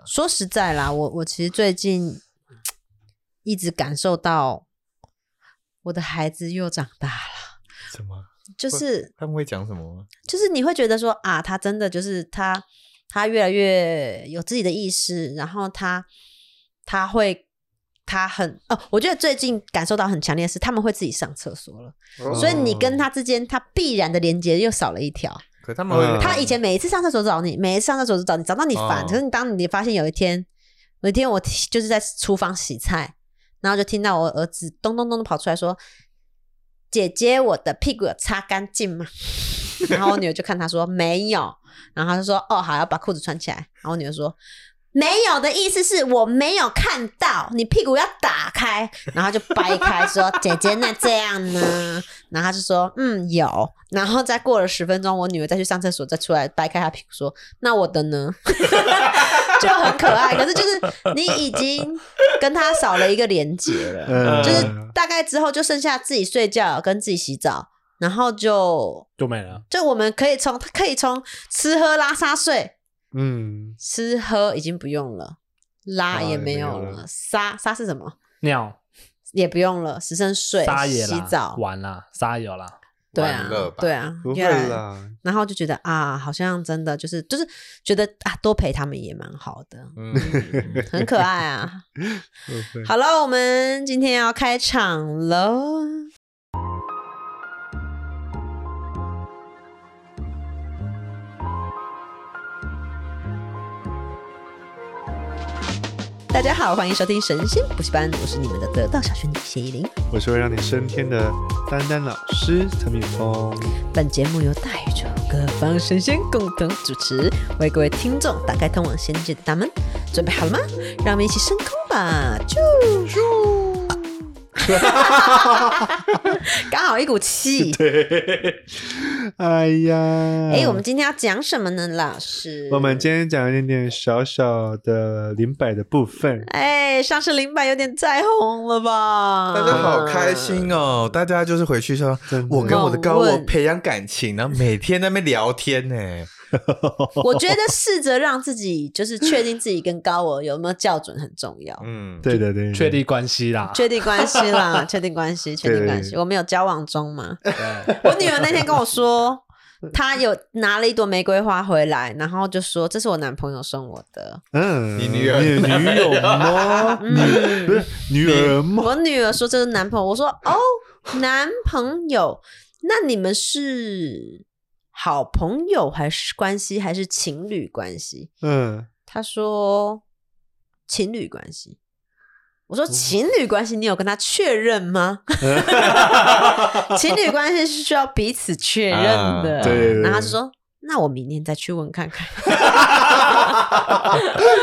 啊。说实在啦，我我其实最近一直感受到我的孩子又长大了，什么？就是他们会讲什么吗？就是你会觉得说啊，他真的就是他，他越来越有自己的意识，然后他他会他很哦，我觉得最近感受到很强烈的是，他们会自己上厕所了，哦所以你跟他之间他必然的连接又少了一条。可他们会，嗯他以前每一次上厕所找你，每一次上厕所都找你，找到你烦。哦可是你当你发现有一天，有一天我就是在厨房洗菜，然后就听到我儿子咚咚咚的跑出来说：“姐姐，我的屁股有擦干净吗？” 然后我女儿就看他说没有，然后他就说：“哦，好，要把裤子穿起来。”然后我女儿说。没有的意思是我没有看到，你屁股要打开，然后就掰开说：“姐姐，那这样呢？”然后他就说：“嗯，有。”然后再过了十分钟，我女儿再去上厕所，再出来掰开她屁股说：“那我的呢？” 就很可爱。可是就是你已经跟他少了一个连接了，嗯就是大概之后就剩下自己睡觉跟自己洗澡，然后就就没了。就我们可以从可以从吃喝拉撒睡，嗯，吃喝已经不用了，拉拉也也没有了了，撒撒是什么？尿也不用了，只剩睡、撒野，洗澡，玩了，撒有了。对啊对啊，不会然后就觉得啊，好像真的就是就是觉得啊，多陪他们也蛮好的，很可爱啊。好了，我们今天要开场了。大家好，欢迎收听神仙补习班，我是你们的得道小仙女谢依霖。我是会让你升天的丹丹老师陈敏峰。本节目由大宇宙各方神仙共同主持，为各位听众打开通往仙界的大门。准备好了吗？让我们一起升空吧！啾啾，刚好一股气。对哎呀，哎、我们今天要讲什么呢，老师？我们今天讲一点点小小的零摆的部分。哎，上次零百有点再红了吧？大家好开心哦！大家就是回去说我跟我的高我培养感情，然后每天在那边聊天呢。我觉得试着让自己就是确定自己跟高我有没有校准很重要。嗯，对的，对的，确立关系啦。确定关系啦，确定关系，确定关系。我们有交往中嘛？我女儿那天跟我说，她有拿了一朵玫瑰花回来，然后就说这是我男朋友送我的。嗯，你女儿女友吗？不是女儿吗？我女儿说这是男朋友，我说哦，男朋友，那你们是好朋友还是关系还是情侣关系？嗯，他说情侣关系。我说情侣关系，你有跟他确认吗？情侣关系是需要彼此确认的。啊对对对然后他就说：“那我明天再去问看看。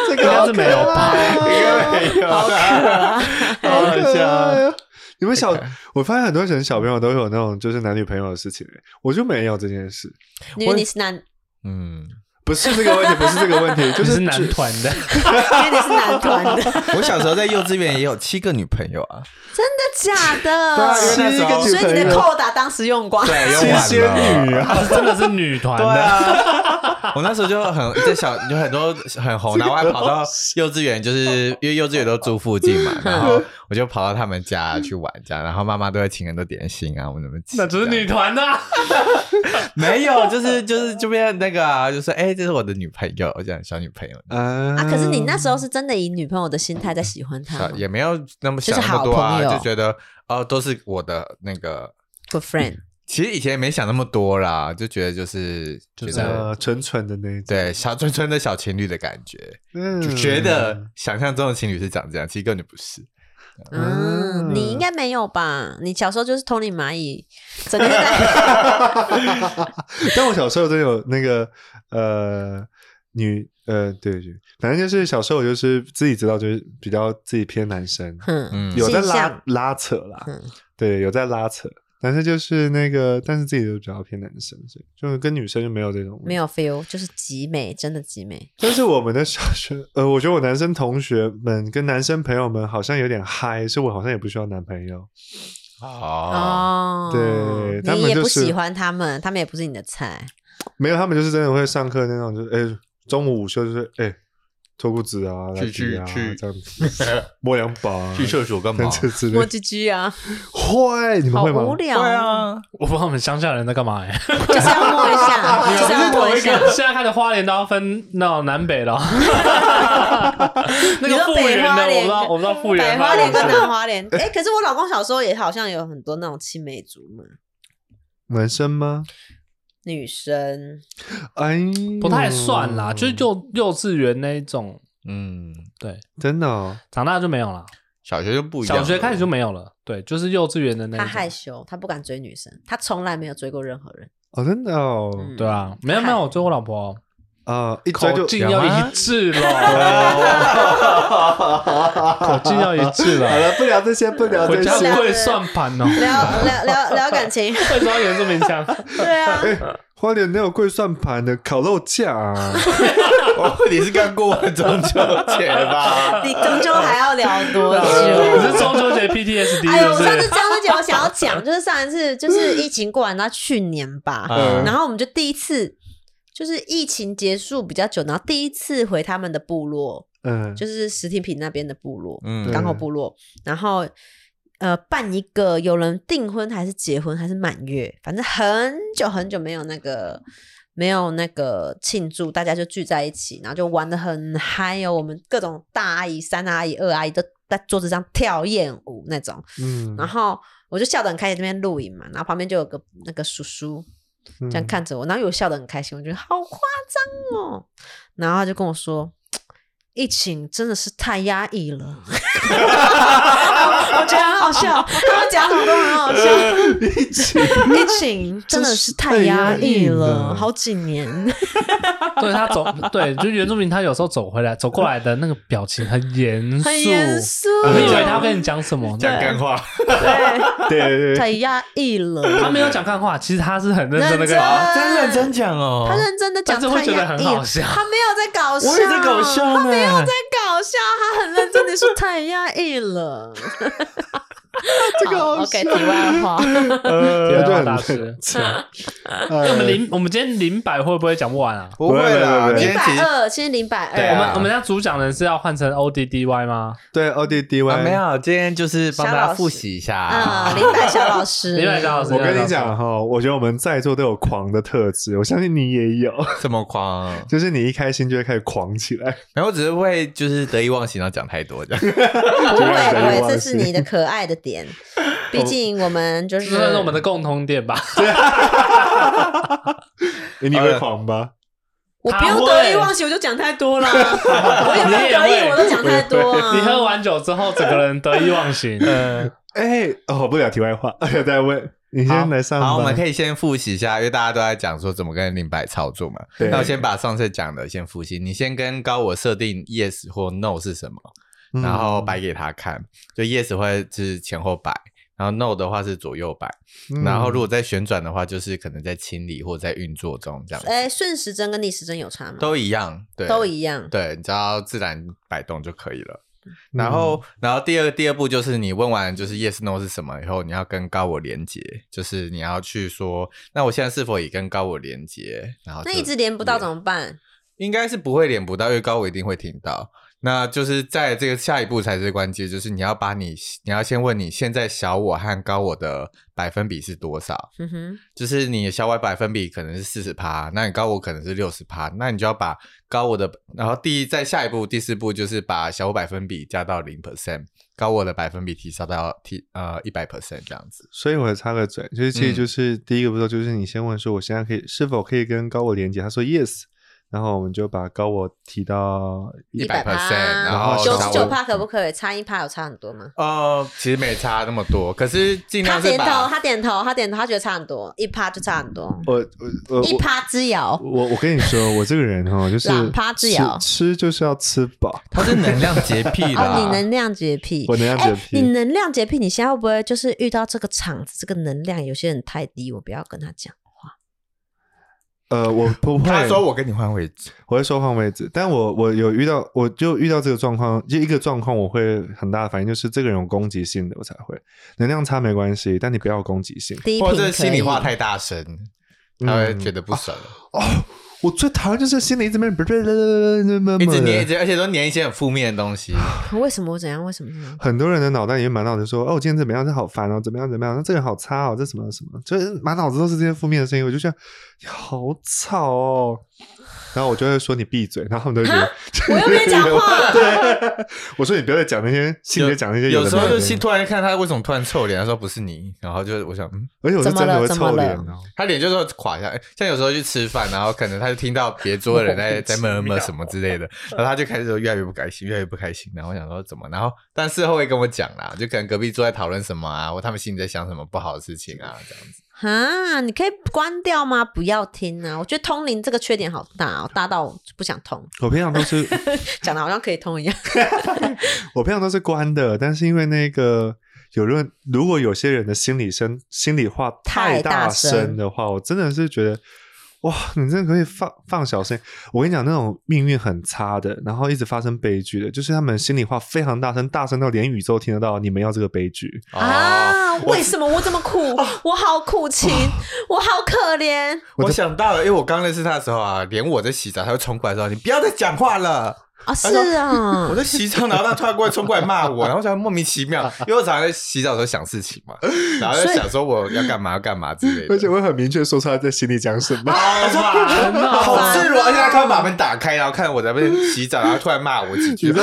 这应该是没有吧？应该没有，好可爱，好可爱哦。你们小，我发现很多人小朋友都有那种就是男女朋友的事情，欸我就没有这件事。因为你是男，嗯，不是这个问题，不是这个问题，就 就是是男团的，因为你是男团的，我小时候在幼稚园也有七个女朋友啊，真的假对啊因为的？那时候七个所以你的扣打当时用光，对，七用完仙女。啊，真的是女团对的。啊，我那时候就很在小有很多很红，然后我还跑到幼稚园，就是 因为幼稚园都住附近嘛，然后我就跑到他们家去玩，这样，然后妈妈都会请很多点心啊，我们怎么吃？那只是女团呐啊。没有，就是就是这边那个啊，就说哎，这是我的女朋友，这样小女朋友，啊啊！可是你那时候是真的以女朋友的心态在喜欢他吗也没有那么想就是那么多啊，好朋友就觉得哦，都是我的那个。？Good friend，其实以前也没想那么多啦，就觉得就是觉就是纯纯的那一种，对小纯纯的小情侣的感觉，嗯，就觉得想象中的情侣是长这样，其实根本就不是。嗯，嗯。你应该没有吧？你小时候就是通灵蚂蚁，整天在 但我小时候真的有那个呃女呃对对，反正就是小时候我就是自己知道，就是比较自己偏男生，哼，嗯，有在拉向拉扯啦，嗯对，有在拉扯，但是就是那个，但是自己就比较偏男生，所以就是跟女生就没有这种没。有 feel，就是极美，真的极美。但是我们的小学，呃，我觉得我男生同学们跟男生朋友们好像有点嗨，所以我好像也不需要男朋友。哦，哦，对他你们就是也不喜欢他们，他们也不是你的菜。没有，他们就是真的会上课那种，就是哎、中午午休就是哎、脱裤子啊，去去去这样子，摸两把啊，去厕所干嘛？之类摸。鸡鸡啊，会，你们好会吗？无聊。对，啊，我不知道我们乡下人在干嘛哎。就是要摸一下，就是要摸一下。现在看的花莲都要分那种南北了。那个复原的我不北花莲知道，我不知道复北花莲跟南花莲，哎，可是我老公小时候也好像有很多那种青梅竹马男生吗？女生，哎，不太算啦，就是幼。幼稚园那一种，嗯，对，真的哦，长大就没有了，小学就不一样，小学开始就没有了，对，就是幼稚园的那他害羞，他不敢追女生，他从来没有追过任何人。哦，真的哦，嗯对啊，没有没有，我追我老婆哦，啊，一追就口径要一致了，口径要一致了，好了，不聊这些，不聊这些。会算盘哦，聊聊聊聊感情，为什么要原住民腔？对啊，花莲没有跪算盘的烤肉架啊，哦，你是刚过完中秋节吧？你中秋还要聊多你久？是中秋节 PTSD 哎呦，我？上次中秋节我想要讲，就是上一次就是疫情过完，到去年吧，嗯然后我们就第一次就是疫情结束比较久，然后第一次回他们的部落，嗯，就是石梯坪那边的部落，嗯。港口部落，然后呃办一个有人订婚还是结婚还是满月，反正很久很久没有那个没有那个庆祝，大家就聚在一起，然后就玩的很嗨哦。我们各种大阿姨、三阿姨、二阿姨都在桌子上跳艳舞那种，嗯，然后我就笑得很开心，这边录影嘛，然后旁边就有个那个叔叔嗯这样看着我，然后又笑得很开心，我觉得好夸张哦，然后他就跟我说。疫情真的是太压抑了，我觉得很好笑，他们讲什么都很好笑。疫情疫情真的是太压抑了，好几年。对他走，对，就是原住民，他有时候走回来、走过来的那个表情很严肃，很严肃。你以为他要跟你讲什么，讲干话，对，对对对，太压抑了。他没有讲干话，其实他是很认真的跟你认讲。真认真讲哦。他认真的讲，但是会觉得很好笑。他没有在搞笑，我也在搞笑呢，他没有在搞笑，他很认真的说太压抑了。这个好 OK，笑。题外话，大师。那我们零，我们今天零百会不会讲不完啊？不会啦，零今天其实百二，今天零百二。我们我们家主讲人是要换成 O D D Y 吗？对 O D D 啊 Y 没。有，今天就是帮大家复习一下。啊，林百小老师，林百小老师。我跟你讲哈，我觉得我们在座都有狂的特质，我相信你也有，这么狂，就是你一开心就会开始狂起来。然后我只是会就是得意忘形，然后讲太多这样。不会不会，这是你的可爱的点。毕竟我们就是这算是我们的共同点吧。诶你会狂吧？我不用得意忘形，我就讲太多了。我也没有得意，我都讲太多啊。你喝完酒之后，整个人得意忘形。嗯，哎，哦，不聊题外话，再问你先来上吧。好，我们可以先复习一下，因为大家都在讲说怎么跟林白操作嘛。对那我先把上次讲的先复习，你先跟高我设定 yes 或 no 是什么，嗯然后摆给他看。就 yes 会是前后摆，然后 no 的话是左右摆。嗯然后如果在旋转的话，就是可能在清理或在运作中这样子，哎，顺时针跟逆时针有差吗？都一样，对，都一样。对，你只要自然摆动就可以了。嗯然后，然后第二第二步就是你问完就是 yes no 是什么以后，你要跟高我连接，就是你要去说，那我现在是否已跟高我连接？然后那一直连不到怎么办？应该是不会连不到，因为高我一定会听到。那就是在这个下一步才是关键，就是你要把你你要先问你现在小我和高我的百分比是多少？嗯哼，就是你的小我百分比可能是四十趴，那你高我可能是六十趴，那你就要把高我的，然后第一在下一步第四步就是把小我百分比加到零 percent，高我的百分比提升到提呃一百 percent 这样子。所以我插个嘴，就是其实嗯就是第一个步骤，就是你先问说我现在可以是否可以跟高我连接，他说 yes，然后我们就把高我提到100%趴，然后九十九趴可不可以？差一趴有差很多吗？呃，其实没差那么多，可是尽他量是点头，他点头，他点头，他觉得差很多，一趴就差很多，我我我一趴之遥。我我跟你说，我这个人哈，就 是两趴之遥吃吃就是要吃饱，他是能量洁 癖的。哦，你能量洁癖，我能量洁哎癖你能量洁癖，你现在会不会就是遇到这个场子，这个能量有些人太低，我不要跟他讲话。呃，我不会，他说我跟你换位置，我会说换位置，但我我有遇到，我就遇到这个状况，就一个状况，我会很大的反应，就是这个人有攻击性的，我才会。能量差没关系，但你不要攻击性。或者心里话太大声，他会嗯。觉得不爽。哦，我最讨厌就是心里一直闷不是一直黏，一。直而且都黏一些很负面的东西。为什么我怎样？为什么？很多人的脑袋里面满脑子说：“哦，今天怎么样？这好烦哦，怎么样怎么样？那这个好差哦，这什么什么，就是满脑子都是这些负面的声音。”我就觉得你好吵哦。然后我就会说你闭嘴，然后他们都会觉得我又没讲话 对，我说你不要再讲那些，心里讲那些有时候就突然看他为什么突然臭脸，他说不是你，然后就我想，嗯，而且我是真的会臭脸哦。他脸就是会垮下来。像有时候去吃饭，然后可能他就听到别桌的人在 在闷闷什么之类的，然后他就开始越来越不开心，越来越不开心。然后我想说怎么，然后但事后会跟我讲啦，就可能隔壁桌在讨论什么啊，或他们心里在想什么不好的事情啊，这样子。啊，你可以关掉吗？不要听啊！我觉得通灵这个缺点好大哦，大到我不想通，我平常都是 讲的好像可以通一样。我平常都是关的，但是因为那个有人如果有些人的心理声心里话太太大声的话，我真的是觉得。哇，你真的可以放放小声！我跟你讲，那种命运很差的，然后一直发生悲剧的，就是他们心里话非常大声，大声到连宇宙听得到。你们要这个悲剧，啊！哦为什么我这么苦？我好苦情，我好可怜。我想到了，因为我刚认识他的时候啊，连我在洗澡，他会冲过来说：“你不要再讲话了。”啊，是啊我，在洗澡，然后他突然过来冲过来骂我，然后我想莫名其妙，因为我常常在洗澡的时候想事情嘛，然后在想说我要干嘛要干嘛之类的。而且会很明确说出他在心里讲什么。好赤裸，而且他突然把门打开，然后看我在那边洗澡，然后突然骂我几句。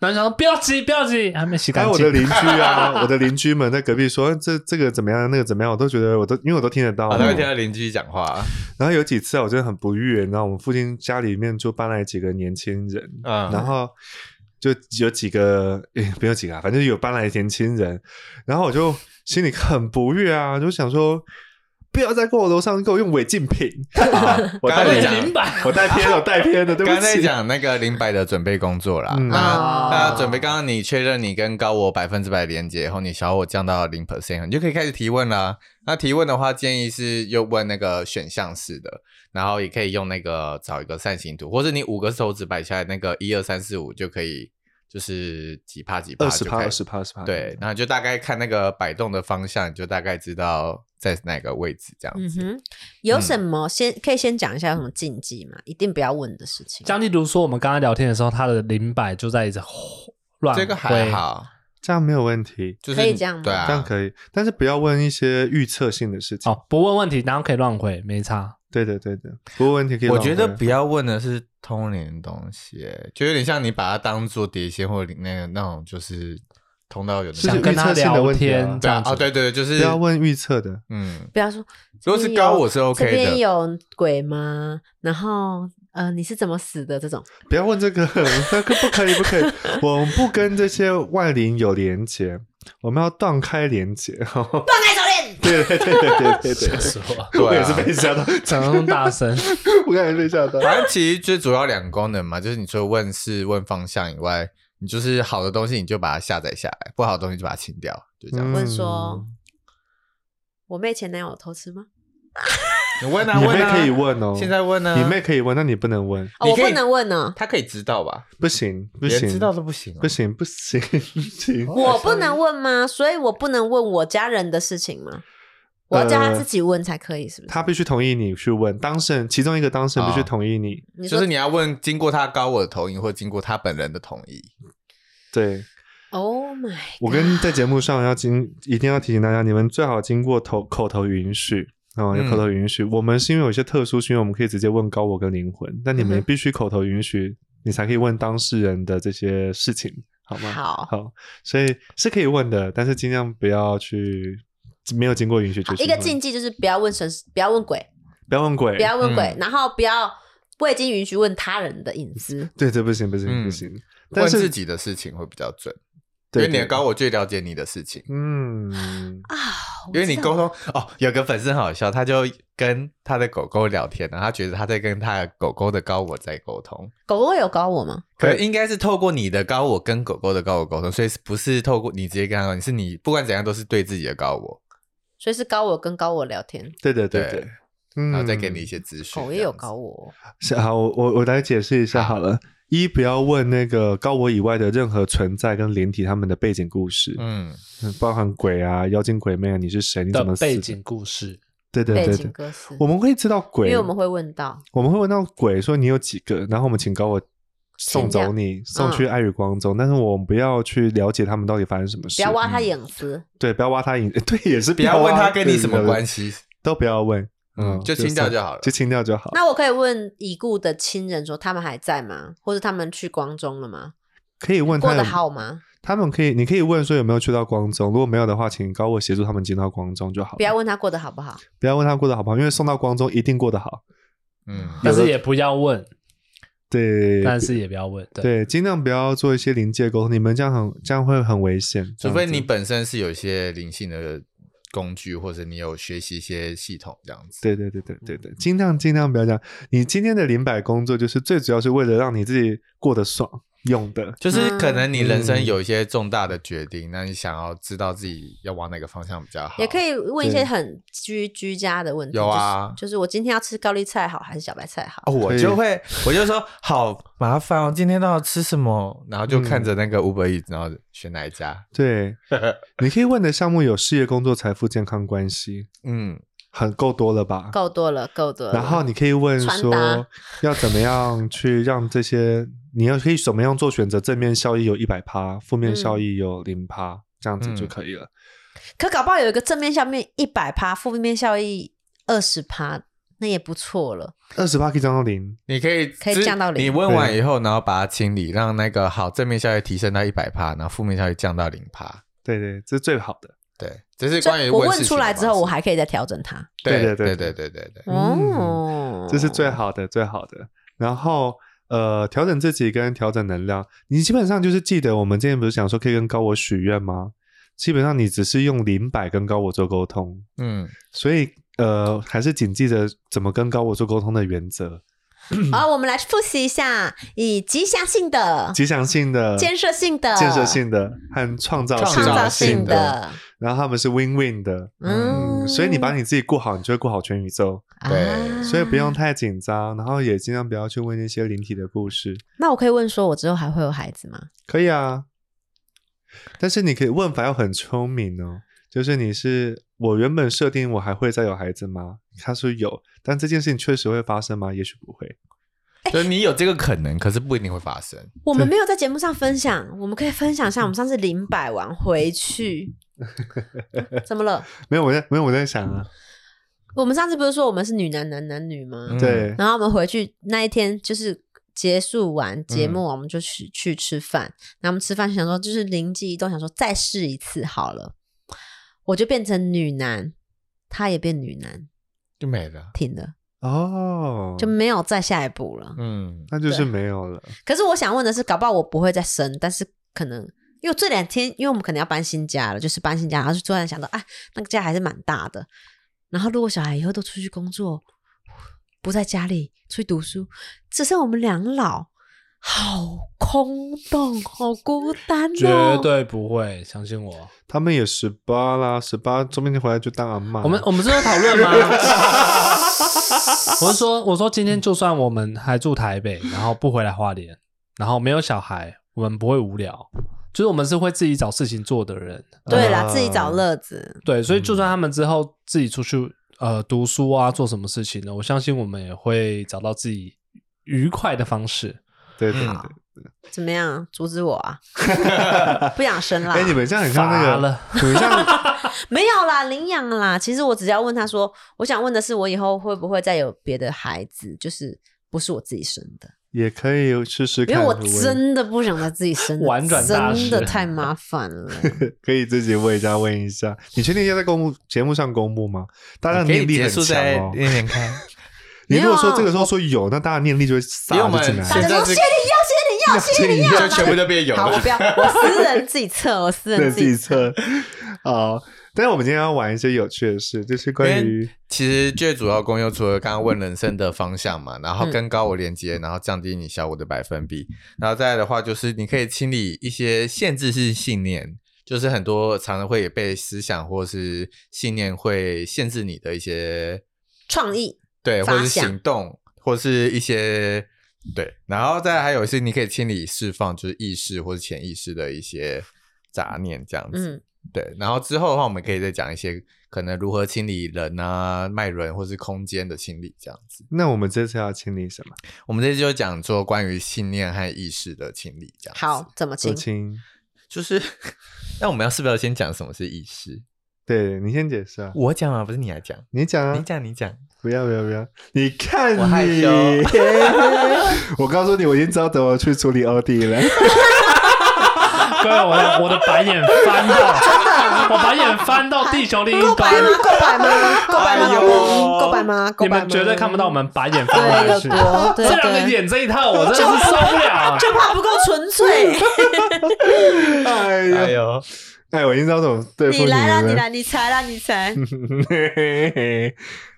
然后想说不要急，不要急，还没洗干净。还有我的邻居啊，我的邻居们在隔壁说这这个怎么样，那个怎么样，我都觉得我都因为我都听得到啊，嘛。他会听到邻居讲话，然后有几次啊，我真的很不悦，然后我们附近家里面就搬来几个年轻人，嗯然后就有几个诶，没有几个啊，反正有搬来年轻人，然后我就心里很不悦啊，就想说。不要再跟我楼上给我用违禁品！啊 我带偏刚才讲我带偏了，我带偏了，对不刚刚在起。讲那个林白的准备工作啦，嗯那哦那准备刚刚你确认你跟高我百分之百连接以后，你小我降到零 percent，你就可以开始提问啦。那提问的话，建议是又问那个选项式的，然后也可以用那个找一个扇形图，或者你五个手指摆下来，那个一二三四五就可以，就是几帕几帕二十趴，二十趴，二十趴。对，然后就大概看那个摆动的方向，你就大概知道在哪个位置这样子。嗯哼，有什么先可以先讲一下有什么禁忌吗？一定不要问的事情。像例如说，我们刚刚聊天的时候，他的灵摆就在一直乱这个还挥，好，这样没有问题，就是可以这样吗对啊，这样可以，但是不要问一些预测性的事情。哦，不问问题，然后可以乱回，没差。对的，对的，不过问题可以我。觉得不要问的是通灵的东西，就有点像你把它当做碟仙或者那个那种，就是通道有的就是想跟他预测性的聊问题啊。天，这样子。对对对，就是不要问预测的，嗯，不要说，如果是高我是 OK 这边的有鬼吗？然后呃，你是怎么死的？这种。不要问这个，那 个不可以，不可以，我们不跟这些外灵有连接，我们要断开连接。断开手链。对对对对对对对，是我。也是被吓到，讲那么大声，我刚才被吓到。反正其实最主要两个功能嘛，就是你除了问事、问方向以外，你就是好的东西你就把它下载下来，不好的东西就把它清掉，就这样。问说嗯我妹前男友偷吃吗？你问啊你问啊，妹可以问哦，现在问呢，你妹可以问，那你不能问，哦，你可以我不能问呢，他可以知道吧？不行不行，知道都不行哦，不行 不行不行，我不能问吗？所以我不能问我家人的事情吗？我要叫他自己问才可以，是不是？他必须同意你去问当事人，其中一个当事人必须哦同意你。你说就是你要问经过他高我的同意，或经过他本人的同意。对，，Oh my，我跟在节目上要经一定要提醒大家，你们最好经过头口头允许哦，有嗯口头允许。我们是因为有一些特殊，是因为我们可以直接问高我跟灵魂，但你们必须口头允许，你才可以问当事人的这些事情，好吗？好好，所以是可以问的，但是尽量不要去没有经过允许就去一个禁忌就是不要问神，不要问鬼，不要问鬼，不要问鬼嗯，然后不要未经允许问他人的隐私。对，这不行不行嗯。不行。但是问自己的事情会比较准，因为你的高我最了解你的事情。嗯，啊，因为你沟通哦，有个粉丝很好笑，他就跟他的狗狗聊天，然后他觉得他在跟他的狗狗的高我在沟通，狗狗有高我吗？可能应该是透过你的高我跟狗狗的高我沟通，所以不是透过你直接跟他沟通，是你不管怎样都是对自己的高我，所以是高我跟高我聊天，对对对对然后再给你一些资讯。狗也有高我，是好，我我我来解释一下好好了。一不要问那个高我以外的任何存在跟灵体他们的背景故事，嗯，嗯，包含鬼啊、妖精鬼魅啊，你是谁？你的怎么死背景故事，对对背对对，我们会知道鬼因，为我们会问到，我们会问到鬼说你有几个，然后我们请高我送走你，送去爱与光中，但是我们不要去了解他们到底发生什么事，不要挖他嗯隐私。对，不要挖他隐，对，也是不要问他跟你什么关，系，都不要问，嗯，就清掉就好了就清掉就好。那我可以问已故的亲人说他们还在吗？或者他们去光中了吗？可以问他过得好吗？他们可以，你可以问说有没有去到光中，如果没有的话，请高我协助他们进到光中就好。不要问他过得好不好。不要问他过得好不好，因为送到光中一定过得好。嗯，但是也不要问，对，但是也不要问，对，尽量不要做一些临界沟通，你们这样很这样会很危险。除非你本身是有一些灵性的工具，或者你有学习一些系统这样子。对对对对对对，尽量尽量不要这样。你今天的灵摆工作就是最主要是为了让你自己过得爽用的。就是可能你人生嗯有一些重大的决定，那你想要知道自己要往哪个方向比较好，也可以问一些很居居家的问题。有啊就是，就是我今天要吃高丽菜好还是小白菜好？哦，我就会，我就说好麻烦哦，今天都要吃什么，然后就看嗯着那个 Uber Eats，然后选哪一家。对，你可以问的项目有事业、工作、财富、健康、关系，嗯，很够多了吧？够多了，够多了。然后你可以问说要怎么样去让这些，你要可以怎么样做选择？正面效益有一百趴，负面效益有零趴，这样子就嗯可以了。可搞不好有一个正面效面一百趴，负面效益二十趴，那也不错了。二十趴可以降到零，你可以可以降到零你问完以后，然后把它清理，让那个好正面效益提升到一百趴，然后负面效益降到零趴。对对，这是最好的。对，这是关于我问出来之后，我还可以再调整它。对对对对对对对。哦，这是最好的最好的。然后呃，调整自己跟调整能量，你基本上就是记得我们之前不是想说可以跟高我许愿吗？基本上你只是用零百跟高我做沟通。嗯，所以呃，还是谨记着怎么跟高我做沟通的原则。好，我们来复习一下，以吉祥性的、吉祥性的、建设性的、建设性的和创造创创造性性的，然后他们是 win win 的，嗯，所以你把你自己过好，你就会过好全宇宙。对啊所以不用。太紧张，然后也尽量不要去问那些灵体的故事。那我可以问说，我之后还会有孩子吗？可以啊，但是你可以问法要很聪明哦。就是你是我原本设定我还会再有孩子吗？他说有，但这件事情确实会发生吗？也许不会。就是你有这个可能，可是不一定会发生。我们没有在节目上分享，我们可以分享一下我们上次零百完回去，怎么了？没有，我在没有我在想啊，我们上次不是说我们是女男男男女吗？嗯对，然后我们回去那一天就是结束完节嗯目，我们就去、去吃饭。然后我们吃饭想说，就是灵机一动，想说再试一次好了。我就变成女男，他也变女男，就没了。停了，哦，就没有再下一步了。嗯，那就是没有了。可是我想问的是，搞不好我不会再生，但是可能因为这两天，因为我们可能要搬新家了，就是搬新家，然后就突然想到，哎，那个家还是蛮大的。然后如果小孩以后都出去工作，不在家里出去读书，只剩我们两老，好空洞，好孤单绝哦。对不会，相信我。他们也十八啦，十八周明天回来就当阿妈。我们我们是有讨论吗？我是说，我说今天就算我们还住台北，然后不回来花莲，然后没有小孩，我们不会无聊，就是我们是会自己找事情做的人。对啦，啊自己找乐子。对，所以就算他们之后自己出去呃读书啊，做什么事情呢，我相信我们也会找到自己愉快的方式。对对嗯对。怎么样？阻止我啊？不想生啦？哎，你们这样很像那个乏了，你们像 没有啦，领养啦。其实我只要问他说，我想问的是，我以后会不会再有别的孩子，就是不是我自己生的？也可以试试看，因为我真的不想再自己生转真的太麻烦了。可以自己问一下问一下。你确定要在公布节目上公布吗？大家很强束在哦。练练看。你如果说这个时候说有，那大家念力就会因为我们撒就进来现在是大家说谢你要谢你要谢你要，就全部都变有好，我了不。要，我私人自己测，我私人自己测。好，但是我们今天要玩一些有趣的事，就是关于其实最主要功用，除了刚刚问人生的方向嘛，然后跟高我连接，然后降低你小我的百分比，然后再来的话，就是你可以清理一些限制性信念，就是很多常常会被思想或是信念会限制你的一些创意。对，或者是行动，或是一些对，然后再还有是你可以清理释放，就是意识或者潜意识的一些杂念这样子。嗯，对，然后之后的话，我们可以再讲一些可能如何清理人啊、脉轮或是空间的清理这样子。那我们这次要清理什么？我们这次就讲做关于信念和意识的清理，这样子好，怎么清？清。就是，那我们要是不是要先讲什么是意识？对你先解释啊，我讲啊，不是你来讲，你讲啊，你讲，你讲。不要不要不要！你看我害你羞，我告诉你，我已经知道怎么去处理欧弟了。各位，我的我的白眼翻到，我白眼翻到地球另一端够白，吗？够白吗？够白吗？够白吗？够白吗？你们绝对看不到我们白眼翻过去。这两个对，演这一套，我真的是受不了。就怕不够纯粹。哎哎呀，呦，哎，我已经知道怎么对付你来啦，们了。你来，你猜了，你猜。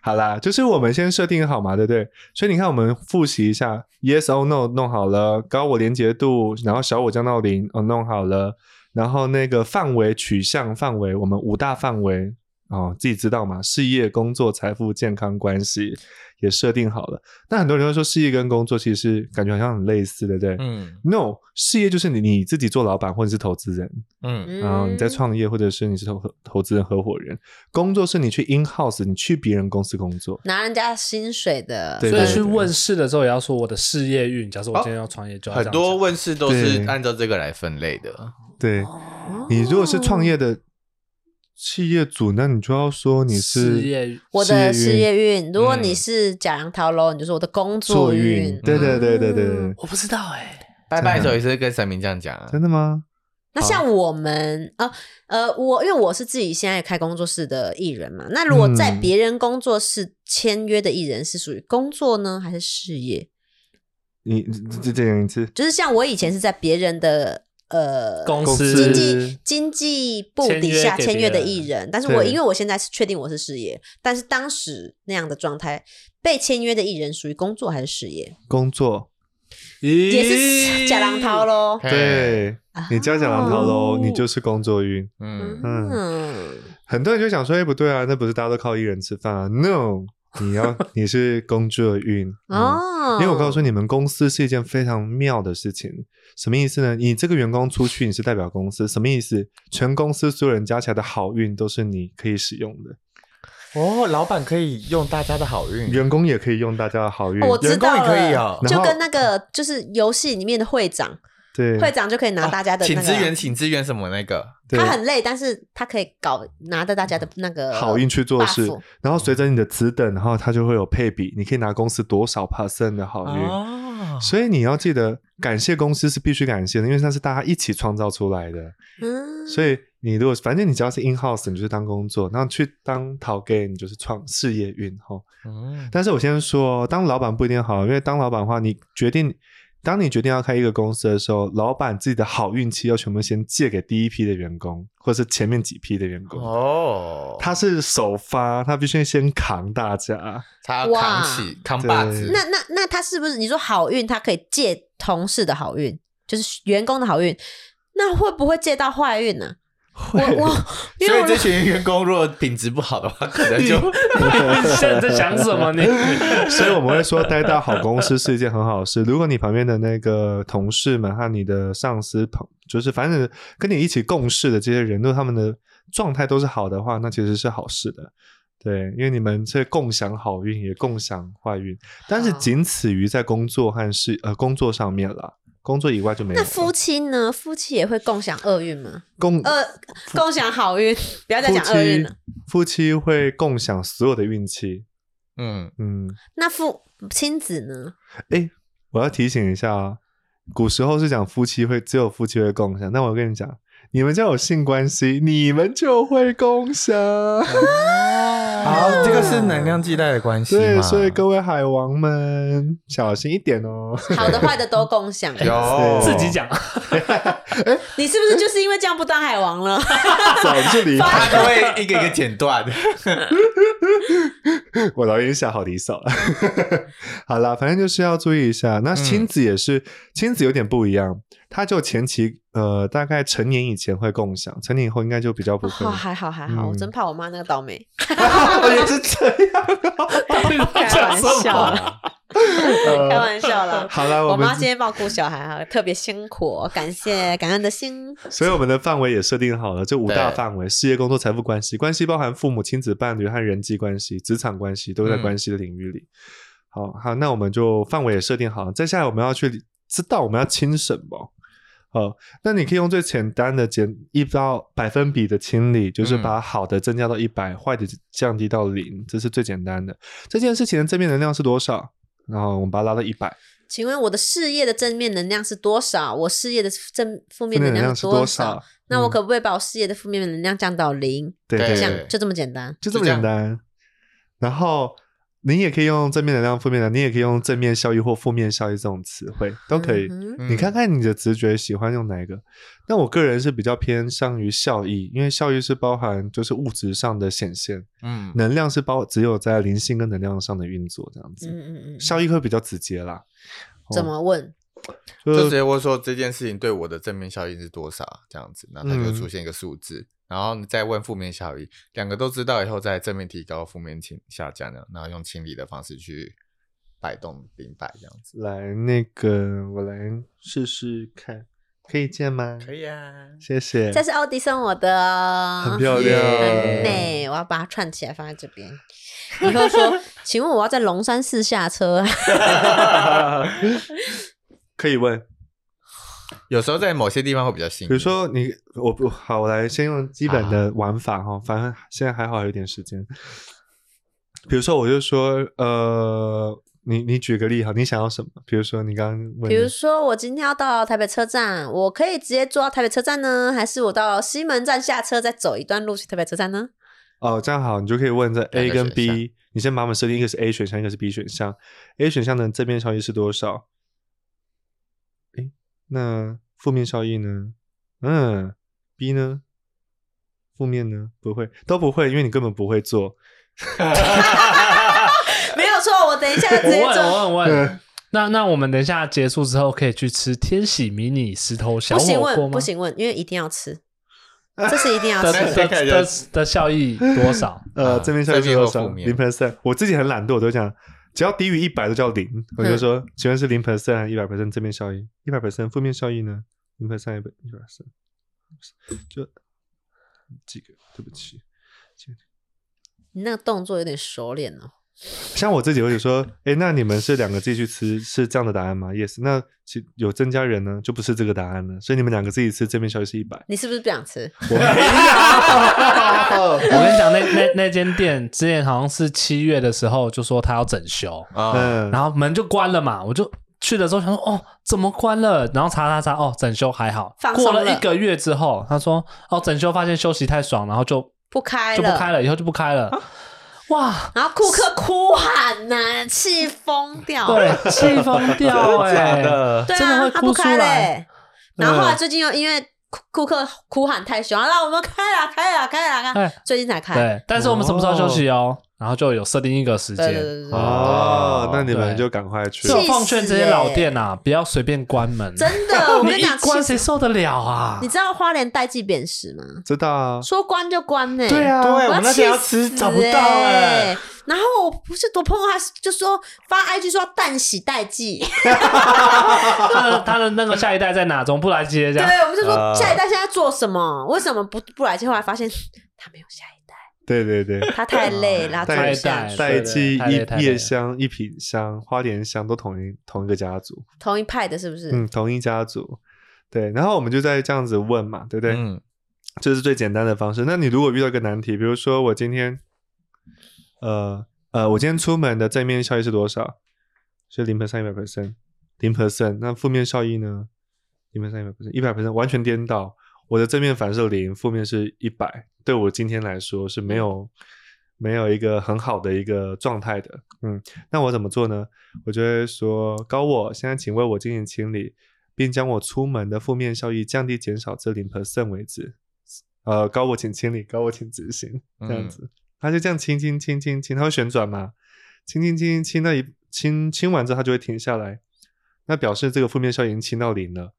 好啦，就是我们先设定好嘛，对不对？所以你看，我们复习一下，yes or no 弄好了，高我连结度，然后小我降到零，哦，弄好了，然后那个范围取向范围，我们五大范围哦，自己知道嘛？事业、工作、财富、健康、关系也设定好了。但很多人会说，事业跟工作其实感觉好像很类似，对不对、嗯 n o 事业就是你你自己做老板或者是投资人，嗯然后你在创业，或者是你是投投资人、合伙人，工作是你去 in house，你去别人公司工作。拿人家薪水的，对所以去问世的时候也要说我的事业运。假设我今天要创业，就很多问世都是按照这个来分类的。对哦你如果是创业的企业主，那你就要说你是事业我的事业运，如果嗯你是假羊桃楼，你就说我的工作运。对对对对对对，我不知道哎、拜拜的时候也是跟神明这样讲啊。真的吗？那像我们啊呃，我因为我是自己现在开工作室的艺人嘛，那如果在嗯别人工作室签约的艺人是属于工作呢，还是事业？你再再讲一次。就是像我以前是在别人的呃公公司司经济经济部底下签约的艺人，但是我因为我现在是确定我是事业，但是当时那样的状态，被签约的艺人属于工作还是事业？工作，也是假狼涛喽。对你叫假狼涛喽哦，你就是工作运。嗯，嗯，很多人就想说，哎，不对啊，那不是大家都靠艺人吃饭啊？No，你要你是工作运哦。哦，因为我告诉你们，公司是一件非常妙的事情。什么意思呢？你这个员工出去，你是代表公司，什么意思？全公司所有人加起来的好运都是你可以使用的，哦，老板可以用大家的好运，员工也可以用大家的好运。哦我知道员工也可以了哦，就跟那个就是游戏里面的会长，对，会长就可以拿大家的那个，请支援，请支援什么那个？他很累，但是他可以搞拿着大家的那个好运去做事然后随着你的职等，然后他就会有配比，你可以拿公司多少 percent 的好运。哦，所以你要记得，感谢公司是必须感谢的，因为那是大家一起创造出来的。嗯，所以你如果反正你只要是 in house，你就是当工作；然后去当淘 gay，你就是创事业运哈。嗯但是我先说，当老板不一定好，因为当老板的话，你决定，当你决定要开一个公司的时候，老板自己的好运气要全部先借给第一批的员工，或者是前面几批的员工。哦，他是首发，他必须先扛大家。他要扛起扛把子，那那那他是不是你说好运，他可以借同事的好运，就是员工的好运，那会不会借到坏运呢？我我 因为我所以这群员工如果品质不好的话，可能就你现在在想什么？你 所以我们会说，待到好公司是一件很好的事。如果你旁边的那个同事们和你的上司朋，就是反正跟你一起共事的这些人，如果他们的状态都是好的话，那其实是好事的。对，因为你们是共享好运，也共享坏运，但是仅此于在工作和事呃工作上面啦，工作以外就没有。那夫妻呢？夫妻也会共享厄运吗？共呃，共享好运，不要再讲厄运了。夫妻会共享所有的运气。嗯，嗯，那父亲子呢？哎，我要提醒一下啊，古时候是讲夫妻会只有夫妻会共享，但我跟你讲，你们家有性关系，你们就会共享。好，这个是能量系带的关系对，所以各位海王们小心一点哦。好的坏的都共享。有自己讲，你是不是就是因为这样不当海王了？早就离他开，都会一个一个剪断。我导演下好离手了。好啦，反正就是要注意一下。那亲子也是，亲子有点不一样，他就前期呃大概成年以前会共享，成年以后应该就比较不会哦，。还好还好，嗯我真 怕我妈那个倒霉。我也是这样。开玩？笑啦，开玩笑 啦。好了，我们妈今天帮我顾小孩哈，特别辛苦，感谢感恩的心。所以我们的范围也设定好了，这五大对范围：事业、工作、财富、关系。关系包含父母、亲子、伴侣和人际关系、职场关系，都在嗯关系的领域里。好好，那我们就范围也设定好了。接下来我们要去知道我们要亲什么。好，那你可以用最简单的减一到百分比的清理，就是嗯把好的增加到一百、坏的降低到零，这是最简单的。这件事情的正面能量是多少？然后我们把它拉到一百，请问我的事业的正面能量是多少？我事业的正负面能能量量是多是少那我可不可以把我事业的负面能量降到零？对对对这样就这么简单。就这么简单。然后你也可以用正面能量、负面能量，你也可以用正面效益或负面效益这种词汇都可以。你看看你的直觉喜欢用哪一个？那我个人是比较偏向于效益，因为效益是包含就是物质上的显现，嗯，能量是包只有在灵性跟能量上的运作这样子。嗯嗯嗯，效益会比较直接啦。怎么问？就就直接问说这件事情对我的正面效应是多少，这样子，然后它就嗯出现一个数字，然后你再问负面效益，两个都知道以后，再正面提高，负面清下降的，然后用清理的方式去摆动零摆这样子。来那个我来试试看，可以见吗？可以啊，谢谢。这是奥迪送我的哦，很漂亮很美。我要把它串起来放在这边。以后说，请问我要在龙山寺下车？可以问，有时候在某些地方会比较幸运，比如说你我不好，我来先用基本的玩法哈，反正现在还好有点时间。比如说，我就说，呃，你你举个例哈，你想要什么？比如说你刚刚问，比如说，我今天要到台北车站，我可以直接坐到台北车站呢，还是我到西门站下车，再走一段路去台北车站呢？哦，这样好，你就可以问这 A 跟 B，你先把我们设定，一个是 A 选项，一个是 B 选项。A 选项的正面效益是多少？诶，那负面效益呢？嗯，B 呢？负面呢？不会，都不会，因为你根本不会做。没有错，我等一下就直接我问，我做。问，我对问。那那我们等一下结束之后，可以去吃天喜迷你石头小不行火锅吗？问，不行问，因为一定要吃，这是一定要的吃。的 的效益多少？呃，啊正面效益是多少？零 percent。我自己很懒惰，我都讲，只要低于一百都叫零。我就说，请问是零 percent 一百 percent 正面效益，一百 percent 负面效益呢？零 percent 一百一百 percent，就几个？对不起，你那个动作有点熟练哦。像我自己我就说，哎，那你们是两个自己去吃，是这样的答案吗？Yes。那其有增加人呢，就不是这个答案了。所以你们两个自己吃，这边消息是一百。你是不是不想吃？我没有。我跟你讲，那 那那间店之前好像是七月的时候就说他要整修，然后门就关了嘛，我就去的时候想说，哦，怎么关了？然后查查查，哦，整修还好。过了一个月之后，他说，哦，整修发现休息太爽，然后就不开了，就不开了，以后就不开了。哇，然后顾客哭喊呐、气疯掉。对，气疯掉 哎、的，对啊，会哭出他不开来嘞。然后后来最近又因为顾顾客哭喊太凶，让我们开了，开了，开了，开最近才开。对，但是我们什么时候休息哦？然后就有设定一个时间。哦，那你们就赶快去奉劝这些老店啊，不要随便关门。真的，我跟你一讲，关气谁受得了啊？你知道花莲代际扁食吗？知道啊。说关就关呢、对啊，对我那天要吃找不到欸哎，然后我不是多朋友，他就说发 IG 说淡喜代际，他 的他的那个下一代在哪？怎么不来接这样？对，我们就说啊下一代现在做什么？为什么不不来接？后来发现他没有下一代，对对对，他太累了，代不下代去。代记太累一叶香、一品香、花莲香都同一同一个家族，同一派的是不是？嗯，同一家族。对，然后我们就在这样子问嘛，对不对？嗯，这是最简单的方式。那你如果遇到一个难题，比如说我今天，呃呃，我今天出门的正面效益是多少？是零 percent 一百 percent，零 percent。那负面效益呢？零 percent 一百 percent，一百 percent 完全颠倒。我的正面反射零，负面是一百。对我今天来说是没有没有一个很好的一个状态的。嗯，那我怎么做呢？我就会说，高我现在请为我进行清理，并将我出门的负面效益降低减少至零 percent 为止。呃，高我请清理，高我请执行，这样子，他就这样清清清清清，它会旋转嘛？清清清清，那一清清完之后，它就会停下来，那表示这个负面效应已经清到零了。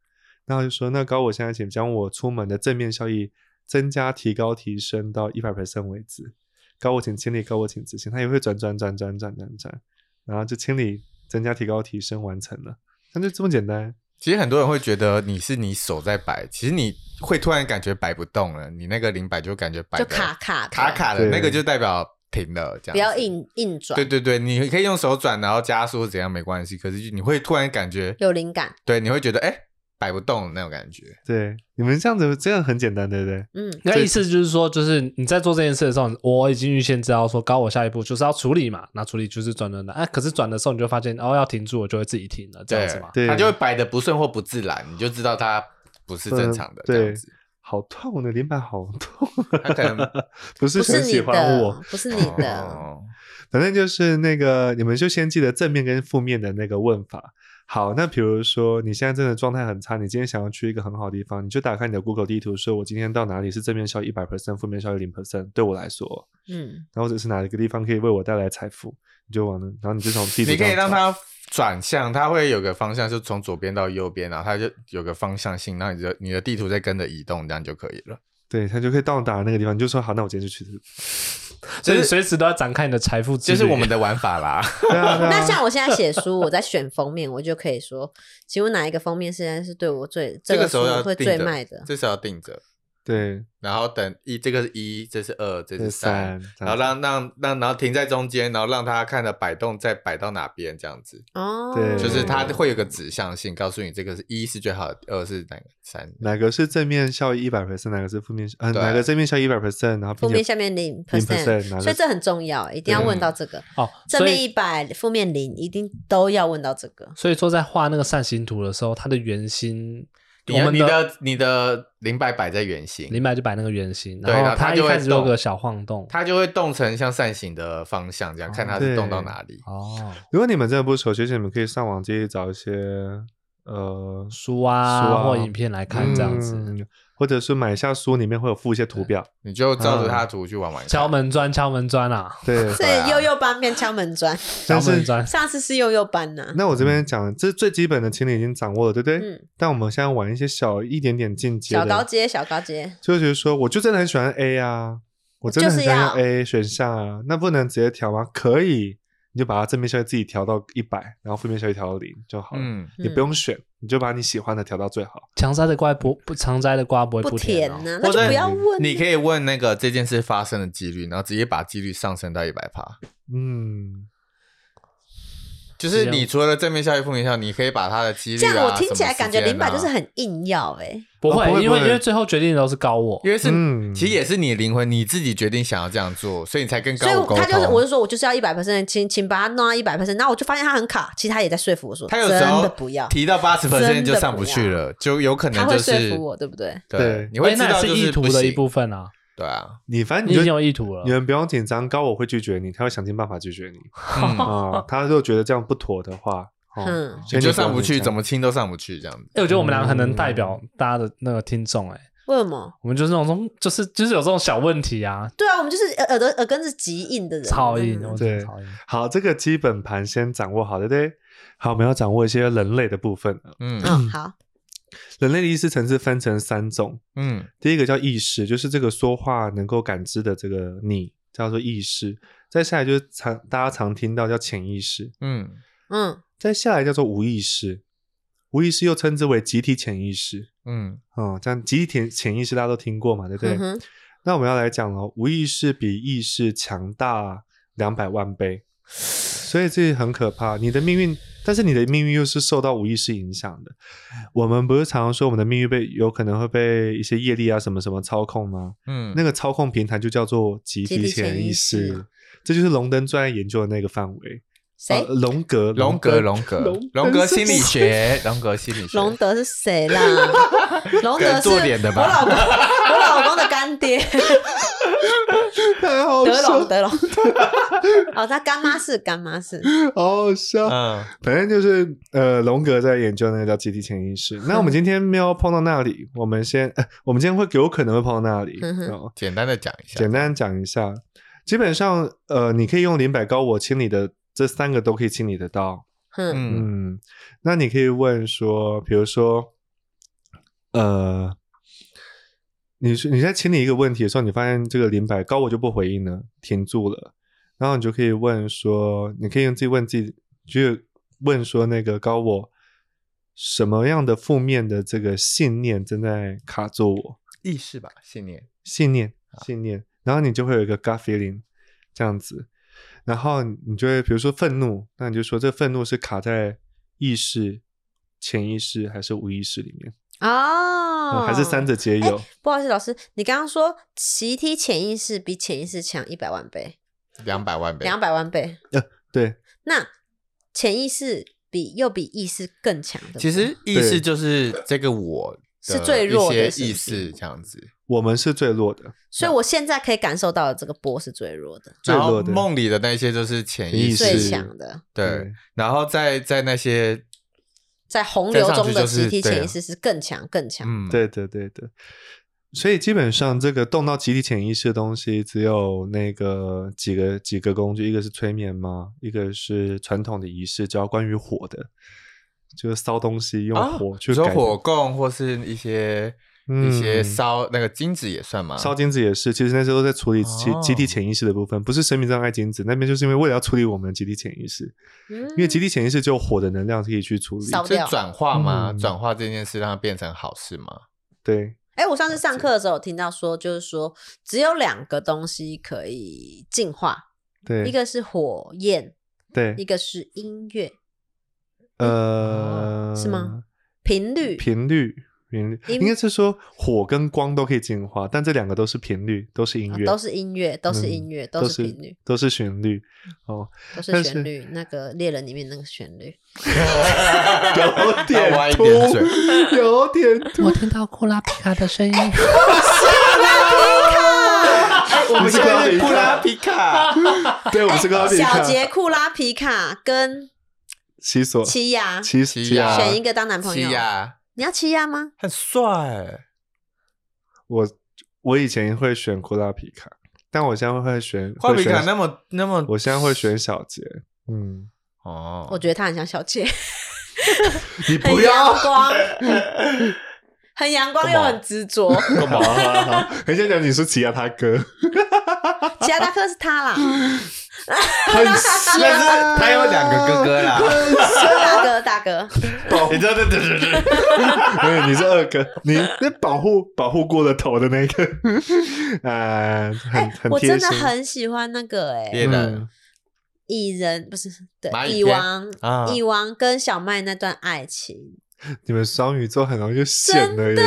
那他就说，那高我现在请将我出门的正面效益增加、提高、提升到一百 percent 为止。高我请清理，高我请执行，它也会转转转转转转转，然后就清理增加、提高、提升完成了，那就这么简单。其实很多人会觉得你是你手在摆，其实你会突然感觉摆不动了，你那个零摆就感觉摆就卡卡的卡卡的，那个就代表停了，这样不要。硬硬转，对对对，你可以用手转，然后加速怎样没关系，可是你会突然感觉，有灵感。对，你会觉得哎摆不动那种感觉。对，你们这样子这样很简单，对不对？嗯，那意思就是说，就是你在做这件事的时候，我已经预先知道说，高我下一步就是要处理嘛，那处理就是转转转，哎、可是转的时候你就发现哦要停住，我就会自己停了，这样子嘛。对它就会摆的不顺或不自然，你就知道它不是正常的这样子。好痛，我的脸板好痛。他可能 不是不是你很喜欢的我，，不是你的，哦反正就是那个，你们就先记得正面跟负面的那个问法。好，那比如说你现在真的状态很差，你今天想要去一个很好的地方，你就打开你的 Google 地图，说我今天到哪里是正面效益一百 percent，负面效益零 percent，对我来说，嗯，然后或者是哪一个地方可以为我带来财富，你就往那，然后你就从地图你可以让它转向，它会有个方向，就从左边到右边，然后它就有个方向性，然后你的你的地图在跟着移动，这样就可以了。对，它就可以到达那个地方，你就说好，那我今天就去。所以就是随时都要展开你的财富之旅，就是我们的玩法啦。对啊，对啊那像我现在写书，我在选封面，我就可以说，请问哪一个封面现在是对我最这个时候要会最卖的？这时候要定着，对，然后等一，这个是一，这是二，这这是三，然后让让让，然后停在中间，然后让它看着摆动，再摆到哪边这样子，哦，对就是它会有个指向性，告诉你这个是一是最好的，二是哪个，三。哪个是正面效益一百 percent，哪个是负面，呃，哪个正面效益一百 percent，然后负面下面零0% percent，所以这很重要，一定要问到这个。哦，正面一百，负面零，一定都要问到这个。所以说在画那个扇形图的时候，它的圆心，你你我们的的你的零摆摆在圆形，零摆就摆那个圆形，对然后它就开始有个小晃动。它就会动成像扇形的方向，这样看它是动到哪里。哦，如果你们真的不熟其实，你们可以上网自己找一些呃书啊，书啊或影片来看这样子。嗯或者是买一下书，里面会有附一些图表。你就照着它图去玩玩看。敲门砖，敲门砖啊，对，所啊以幼幼班变敲门砖，敲门砖。上次是幼幼班呐。那我这边讲，这是最基本的，情理已经掌握了，对不对？嗯，但我们现在玩一些小一点点进阶的，小高阶，小高阶，就是说，我就真的很喜欢 A 啊，我真的很喜欢就是要 A 选项啊，那不能直接调吗？可以，你就把它正面效益自己调到一百，然后负面效益调到零就好了。嗯，你不用选，你就把你喜欢的调到最好。强摘的瓜不不常摘的瓜不会不甜哦。甜呐，那就或者不要问。你可以问那个这件事发生的几率，然后直接把几率上升到一百趴。嗯，就是你除了正面效益、负面效益，你可以把它的几率啊，这样我听起来感觉零百就是很硬要哎。不会，哦不会因为因为最后决定的都是高我。因为是、嗯其实也是你的灵魂，你自己决定想要这样做，所以你才跟高所以我沟通。他就是，我就说我就是要一百 percent，请请把它弄到一百 percent，然后我就发现他很卡，其实他也在说服我说，他有时真候的不要，提到八十分真的就上不去了，就有可他会能就是说服我，对不对？对对，你会知道就是意图的一部分啊，对啊，你反正你就你已经有意图了你。们不用紧张，高我会拒绝你，他会想尽办法拒绝你他如果觉得这样不妥的话，哦，嗯你就上不去，怎么？么亲都上不去这样子。哎，我觉得我们两个很能代表大家的那个听众，哎，为什么？我们就是那种就是就是有这种小问题啊，对啊，我们就是耳耳朵耳根子极硬的人，超硬，对超硬。好，这个基本盘先掌握好，对不对？好，我们要掌握一些人类的部分。嗯嗯，好，人类的意识层次分成三种，嗯第一个叫意识，就是这个说话能够感知的这个你，叫做意识。再下来就是常大家常听到叫潜意识，嗯嗯再下来叫做无意识，无意识又称之为集体潜意识。嗯哦、这样集体潜潜意识大家都听过嘛，对不对？嗯，那我们要来讲了，无意识比意识强大两百万倍，所以这很可怕。你的命运，但是你的命运又是受到无意识影响的。我们不是常常说我们的命运被有可能会被一些业力啊什么什么操控吗？嗯，那个操控平台就叫做集体潜意识识，这就是龙登专业研究的那个范围。谁呃？龙格，龙格龙格龙荣格心理学，龙格心理学，龙德是谁啦？隆德是做脸的吧。我老公，我老公的干爹，太好德笑隆，德隆。哦，他干妈是干妈是，好好笑。嗯。反正就是呃，龙格在研究那个叫集体潜意识。那我们今天没有碰到那里，我们先，呃、我们今天会有可能会碰到那里。简单的讲一下，简单讲一下，基本上呃，你可以用零百高我清理的这三个都可以清理得到。嗯。嗯，那你可以问说，比如说，呃，你是你在清理一个问题的时候，你发现这个零百高我就不回应了，停住了，然后你就可以问说，你可以用自己问自己，就问说那个高我什么样的负面的这个信念正在卡住我？意识吧，信念。信念，信念，然后你就会有一个 gut feeling 这样子，然后你就会比如说愤怒，那你就说这愤怒是卡在意识、潜意识还是无意识里面，哦。嗯，还是三者皆有？不好意思，老师，你刚刚说习题潜意识比潜意识强一百万倍，两百万倍，两百万倍，对，那潜意识比又比意识更强的，其实意识就是这个我是最弱的一些意识这样子。我们是最弱的，所以我现在可以感受到的这个波是最弱的，最弱的。梦里的那些就是潜意识，最强的，对。对，然后在在那些在洪流中的集体潜意识是更强更强。嗯，对的，对的。所以基本上，这个动到集体潜意识的东西，只有那个几个几个工具，一个是催眠嘛，一个是传统的仪式，叫关于火的，就是烧东西用啊火去比如说火供或是一些嗯一些烧那个金子也算吗？烧金子也是，其实那时候都在处理集、哦集体潜意识的部分，不是神明障碍金子那边，就是因为为了要处理我们的集体潜意识，嗯因为集体潜意识就火的能量可以去处理。烧掉是转化嘛？嗯转化这件事让它变成好事嘛？对，哎、我上次上课的时候有听到说，就是说只有两个东西可以进化，对，一个是火焰，对一，个是音乐呃，是吗？频率。频率，频率，应该是说火跟光都可以净化，但这两个都是频率，都是音乐，啊都是音乐，都是嗯音乐，都是频率，都是旋律。哦，都是旋律。那个猎人里面那个旋律，有 点有点突。我听到库拉皮卡的声音，我们现在是库拉皮卡，对，我们是跟他比小杰库拉皮卡跟西索。七亚，奇奇奇亚选一个当男朋友你要奇亚吗？很帅，我我以前会选库拉皮卡，但我现在会选库拉皮卡那么那么，我现在会选小杰。嗯，哦，我觉得他很像小杰，你不要光，很阳光又很执着。干嘛？很想讲你是奇亚他哥，奇亚他哥是他啦，很但是他有两个哥哥啦，大哥大哥，你知道对对对对，对，你是二哥，你 那保护保护过了头的那个，呃，很很我。真的很喜欢那个哎、猎人嗯蚁人不是对蚁王啊。蚁王跟小麦那段爱情，你们双鱼座很容易就显了真耶。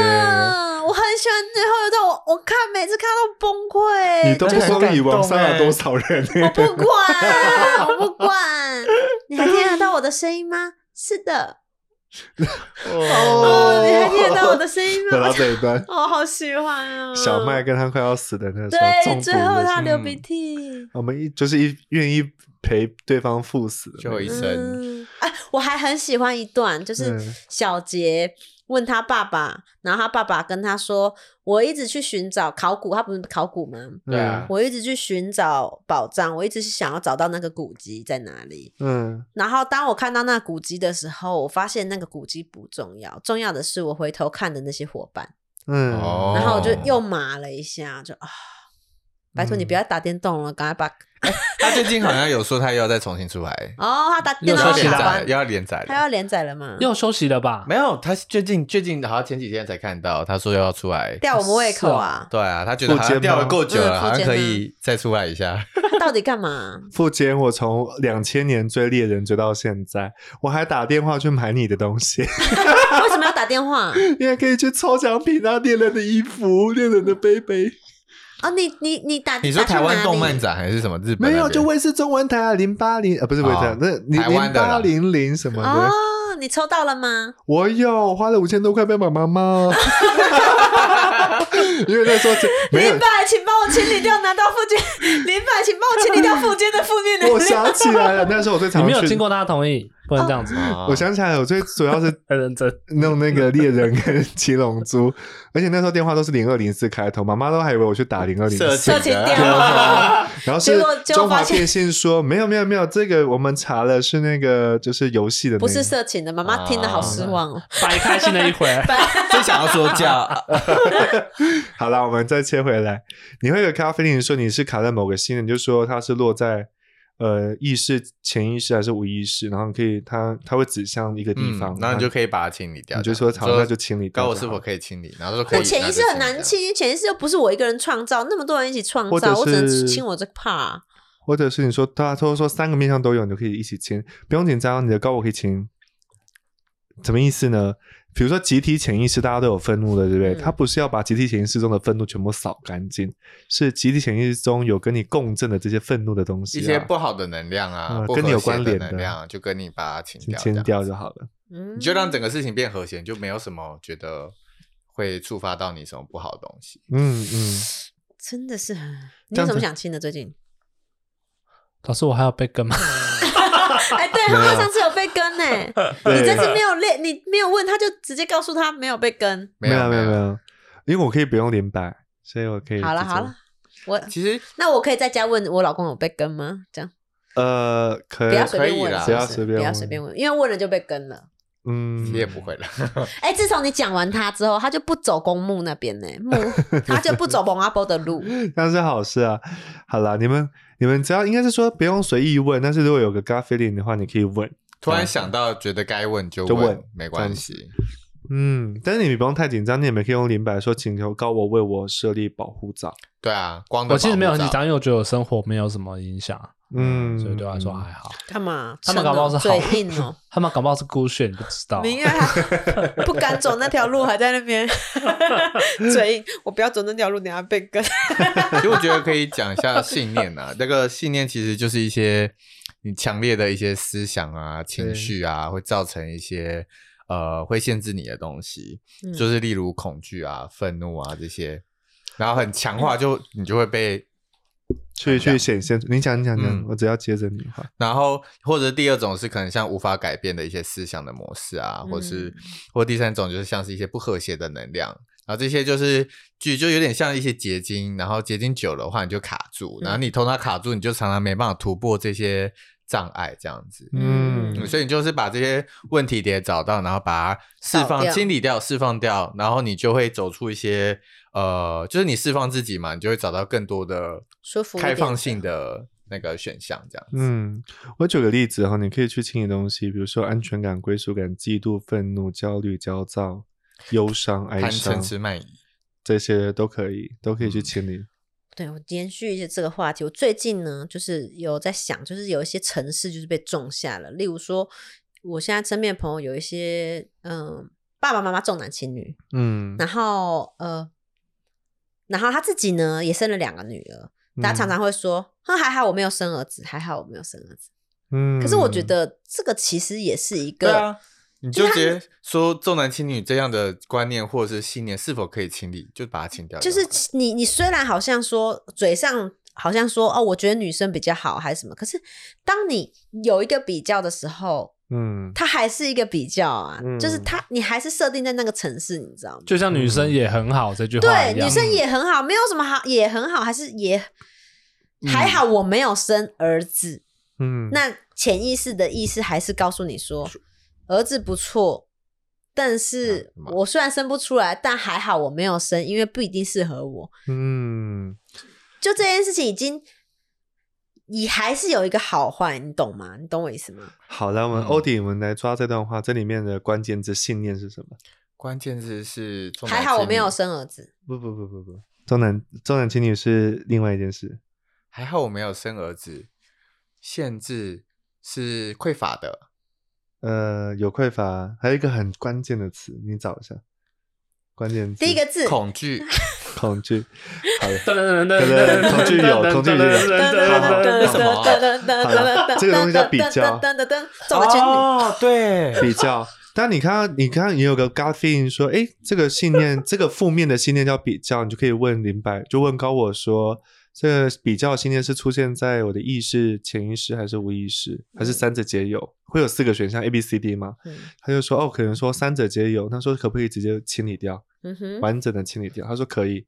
我很喜欢最后一段，我我看每次看到崩溃，你都不说蚁王感动欸杀了多少人呢？我不管，我不管，你还听得到我的声音吗？是的，哦，你还听得到我的声音等到吗？这一段，我好喜欢啊！小麦跟他快要死的那时候，对，最后他流鼻涕。我们一就是一愿意陪对方赴死的那个，就一生嗯，哎，我还很喜欢一段，就是嗯。小杰问他爸爸，然后他爸爸跟他说：“我一直去寻找考古，他不是考古吗？对啊我一直去寻找宝藏，我一直是想要找到那个古籍在哪里。嗯。然后当我看到那古籍的时候，我发现那个古籍不重要，重要的是我回头看的那些伙伴。嗯。哦然后我就又麻了一下，就啊，拜托你不要打电动了，赶快把 他最近好像有说他又要再重新出来，哦，他打电又动要连载又要连载了。他要连载了吗？又休息了吧？没有，他最近最近好像前几天才看到，他说要出来。吊我们胃口啊！对啊，他觉得好像吊了够久了，嗯好像可以再出来一下。他到底干嘛？付坚，我从两千年追猎人追到现在，我还打电话去买你的东西，为什么要打电话？你还可以去抽奖品啊，猎人的衣服、猎人的杯杯。哦，你你你打你说台湾动漫展？还是什么日本？没有，就卫视中文台啊，零八零呃，不是卫视那零台湾的啦零八零零什么的，哦，你抽到了吗？我有花了五千多块被妈妈妈，因为那时候这 没有林，柏，请帮我清理掉拿到附件。林柏，请帮我清理掉附件的负面能我。想起来了，那时候我最常你没有经过他的同意，不能这样子，哦我想起来了，我最主要是很认真。弄那个猎人跟七龙珠，而且那时候电话都是零二零四开头，妈妈都还以为我去打零二零色四，色情电话，然后是结果中华电信说没有没有没有，这个我们查了是那个就是游戏的、那个，不是色情的，妈妈听得好失望哦。白开心了一回，真想要说教。好了，我们再切回来，你会有咖啡令说你是卡在某个心，你就说它是落在呃意识、潜意识还是无意识，然后你可以它它会指向一个地嗯方，然后你就可以把它清理掉。你就说好，那就清理掉我是否可以清理？然后说可以。我潜意识很难清，因为潜意识又不是我一个人创造，那么多人一起创造，我只能是清我这个 part。或者是你说大家都说三个面向都有，你就可以一起清，不用紧张，你的高我可以清。什么意思呢？比如说集体潜意识，大家都有愤怒的，对不对？嗯它不是要把集体潜意识中的愤怒全部扫干净，是集体潜意识中有跟你共振的这些愤怒的东西、啊，一些不好的能量啊，嗯跟你有关联的的能量，就跟你把它清掉，清掉就好了。嗯，你就让整个事情变和谐，就没有什么觉得会触发到你什么不好的东西。嗯嗯，真的是很。你有什么想清的？最近？老师，我还要被跟吗？哎，对，他上次有被跟呢。对你这次没有练，你没有问，他就直接告诉他没有被跟。没有没有有没。有，因为我可以不用连摆，所以我可以好了好了，我其实那我可以在家问我老公有被跟吗？这样呃，可以不要随便问，可以啦是不要随便不要随便问，因为问了就被跟了。嗯，你也不会了。哎，自从你讲完他之后，他就不走公墓那边呢，墓 他就不走蒙阿波的路。那是好事啊。好啦，你们你们只要应该是说不用随意问，但是如果有个 gut feeling 的话，你可以问。突然想到，觉得该问就就问没关系。嗯，但是你不用太紧张，你也没可以用灵摆说请求高我为我设立保护罩。对啊，光的我其实没有紧张，因为我觉得我生活没有什么影响，嗯，所以对我来说还好。干嘛？他们搞不好是好嘴硬哦。他们搞不好是孤炫，你不知道。你因为他不敢走那条路，还在那边 嘴硬。我不要走那条路，等下被跟。其实我觉得可以讲一下信念啊，那个信念其实就是一些你强烈的一些思想啊、情绪啊，会造成一些呃会限制你的东西，嗯就是例如恐惧啊、愤怒啊这些，然后很强化就你就会被，去去显现。你讲你讲讲，嗯我只要接着你话。然后或者第二种是可能像无法改变的一些思想的模式啊，或是嗯或第三种就是像是一些不和谐的能量。然后这些就是就就有点像一些结晶，然后结晶久了的话你就卡住，然后你头脑卡住，你就常常没办法突破这些障碍，这样子。嗯嗯，所以你就是把这些问题点找到，然后把它释放、清理掉、释放掉，然后你就会走出一些呃，就是你释放自己嘛，你就会找到更多的舒服开放性的那个选项，这样子。嗯，我举个例子哈，你可以去清理东西，比如说安全感、归属感、嫉妒、愤怒、焦虑、焦躁、忧伤、哀伤嗔，痴慢疑，这些都可以，都可以去清理。对我延续一下这个话题，我最近呢，就是有在想，就是有一些城市就是被种下了，例如说，我现在身边的朋友有一些，嗯，爸爸妈妈重男轻女，嗯，然后呃，然后他自己呢也生了两个女儿，他常常会说，哼，还好我没有生儿子，还好我没有生儿子。嗯，可是我觉得这个其实也是一个，对啊，你就直接说重男轻女这样的观念或者是信念是否可以清理，就把它清掉好就。是你你虽然好像说嘴上好像说哦，我觉得女生比较好还是什么，可是当你有一个比较的时候，嗯，它还是一个比较啊，嗯。就是它你还是设定在那个城市，你知道吗？就像女生也很好这句话对，女生也很好，没有什么好，也很好，还是也还好，我没有生儿子。嗯，那潜意识的意思还是告诉你说，儿子不错，但是我虽然生不出来，但还好我没有生，因为不一定适合我。嗯，就这件事情已经，你还是有一个好坏，你懂吗？你懂我意思吗？好了，我们嗯欧迪，我们来抓这段话，这里面的关键字信念是什么？关键字是重男还好我没有生儿子，不不不不不，重男重男轻女是另外一件事。还好我没有生儿子，限制是匮乏的，呃，有匮乏，还有一个很关键的词，你找一下。关键字第一个字恐惧。恐惧。好的，噔噔噔噔对对恐惧有恐惧有那什么啊这个东西叫比较噔噔噔，重男轻女。哦，对，比较。但你看到，你看也有个 gut feeling 说，哎，这个信念，这个负面的信念叫比较，你就可以问林白，就问高我说，这个比较信念是出现在我的意识、潜意识还是无意识，还是三者皆有？会有四个选项 A、B、C、D 吗？嗯他就说，哦，可能说三者皆有。他说可不可以直接清理掉，嗯哼，完整的清理掉？他说可以。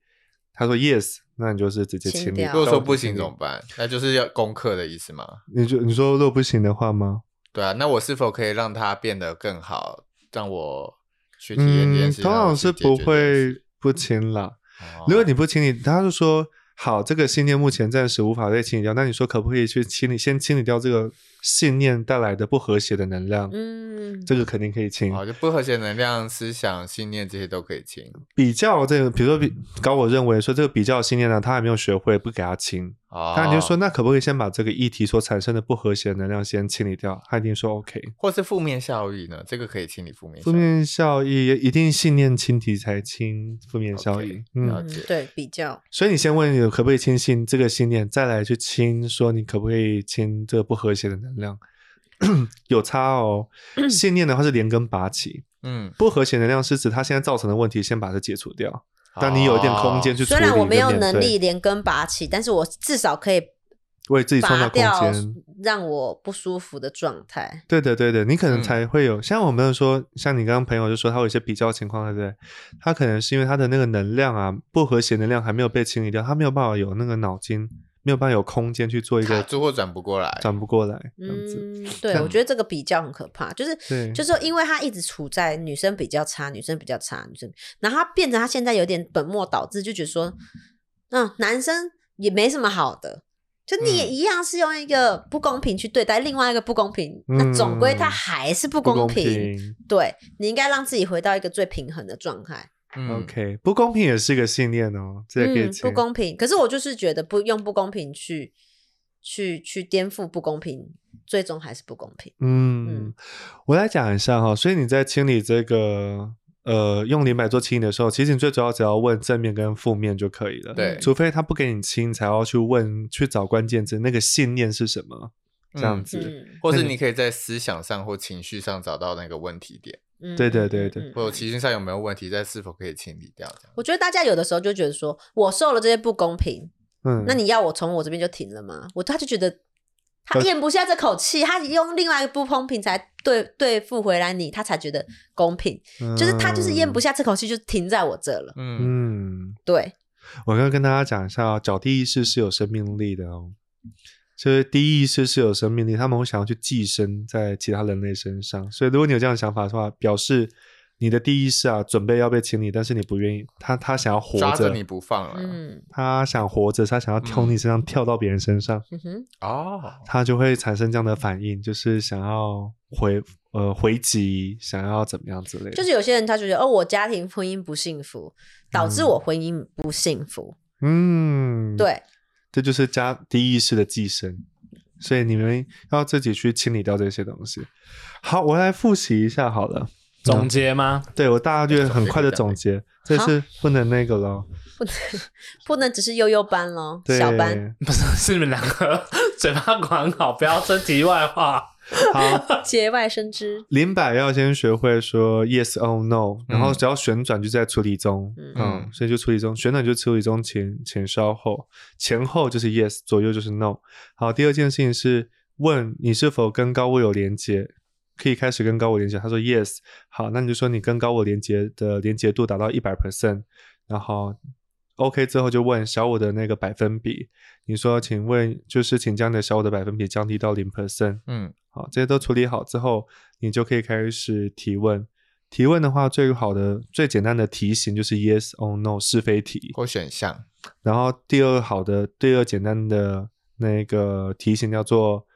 他说 yes，那你就是直接清理。清如果说不行怎么办？那就是要攻克的意思吗？你就你说如果不行的话吗？对啊，那我是否可以让它变得更好，让我去体验这件嗯，事？通常是不会不清啦。哦如果你不清理，他就说好，这个信念目前暂时无法再清理掉，那你说可不可以去清理，先清理掉这个信念带来的不和谐的能量？嗯，这个肯定可以清。好，就不和谐能量、思想、信念这些都可以清。比较这个，比如说比高我认为说这个比较信念呢，他还没有学会，不给他清。哦，他就说，那可不可以先把这个议题所产生的不和谐能量先清理掉？他一定说 OK。或是负面效益呢？这个可以清理负面效益。负面效益一定信念清题才清负面效益嗯对，比较，所以你先问你可不可以清信这个信念，再来去清说你可不可以清这个不和谐的能量，有差哦。信念的话是连根拔起，嗯，不和谐能量是指它现在造成的问题，先把它解除掉。当你有一点空间去处理，虽然我没有能力连根拔起，但是我至少可以为自己创造空间。让我不舒服的状态。对的，对的，你可能嗯才会有、像我们说，像你刚刚朋友就说他有一些比较情况，对不对？他可能是因为他的那个能量啊，不和谐能量还没有被清理掉，他没有办法有那个脑筋，没有办法有空间去做一个卡住或转不过来。转不过来这样子。嗯，对，我觉得这个比较很可怕，就是就是说因为他一直处在女生比较差，女生比较差，女生，然后他变成他现在有点本末倒置，就觉得说，嗯，男生也没什么好的。就你也嗯一样是用一个不公平去对待另外一个不公平，那总归他嗯还是不不公平。平。对你应该让自己回到一个最平衡的状态。嗯 OK，不公平也是一个信念哦，这也可以嗯，不公平。可是我就是觉得不用不公平去去去颠覆不公平，最终还是不公平。嗯嗯，我来讲一下哈，所以你在清理这个呃用灵摆做清理的时候，其实你最主要只要问正面跟负面就可以了。对除非他不给你清，才要去问去找关键字，那个信念是什么，这样嗯子。嗯或是你可以在思想上或情绪上找到那个问题点，嗯对对嗯对对或者情绪上有没有问题，在是否可以清理掉这样。我觉得大家有的时候就觉得说，我受了这些不公平，嗯，那你要我从我这边就停了吗？我他就觉得他咽不下这口气，他用另外一个不公平才对对付回来你，他才觉得公平。就是他就是咽不下。下这口气，就停在我这了。嗯，嗯，对，我刚刚跟大家讲一下哦，脚地意识是有生命力的哦，就是低意识是有生命力，他们会想要去寄生在其他人类身上。所以如果你有这样的想法的话，表示你的第一意识啊准备要被清理，但是你不愿意，他他想要活着，抓着你不放了。嗯他想活着，他想要跳你身上，跳到别人身上，嗯哼，哦，他就会产生这样的反应，就是想要回呃回击，想要怎么样之类的。就是有些人他就觉得哦，我家庭婚姻不幸福，导致我婚姻不幸福。嗯，，对，这就是加低意识的寄生，所以你们要自己去清理掉这些东西。好，我来复习一下好了。总结吗？对我大家就很快的总结，这是不能那个咯。不能不能只是悠悠班咯，对，小班不是，是你们两个 嘴巴管好，不要说题外话。好，节外生枝。林柏要先学会说 yes or no，然后只要旋转就在处理中，嗯。嗯，所以就处理中，旋转就处理中前前稍后，前后就是 yes，左右就是 no。好，第二件事情是问你是否跟高我有连接，可以开始跟高我连接。他说 yes，好，那你就说你跟高我连接的连接度达到一百 percent，然后 OK 之后就问小五的那个百分比，你说请问就是请将你的小五的百分比降低到零 percent，嗯好，这些都处理好之后，你就可以开始提问。提问的话，最好的、最简单的题型就是 yes or no 是非题。或选项。然后第二好的、第二简单的那个题型叫做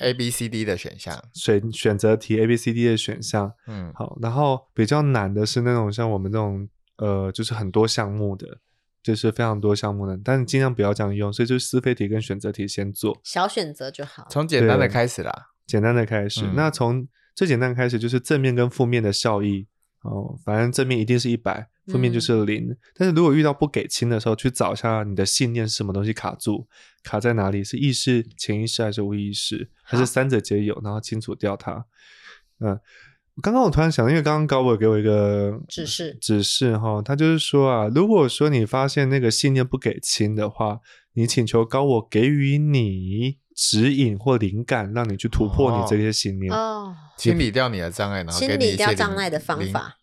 A、B、C、D 的选项。选选择题 A、B、C、D 的选项。嗯，好，然后比较难的是那种像我们这种呃，就是很多项目的，就是非常多项目的，但是尽量不要这样用。所以就是是非题跟选择题先做。小选择就好。从简单的开始啦。简单的开始。嗯那从最简单开始就是正面跟负面的效益哦，反正正面一定是一百，负面就是零。但是如果遇到不给清的时候，去找一下你的信念是什么东西卡住，卡在哪里？是意识、潜意识还是无意识，还是三者皆有？然后清除掉它。嗯。刚刚我突然想，因为刚刚高伟给我一个指示指示哈，他就是说啊，如果说你发现那个信念不给清的话，你请求高我给予你指引或灵感，让你去突破你这些信念。哦，清理掉你的障碍，然后给清你一些理掉障碍的方。法。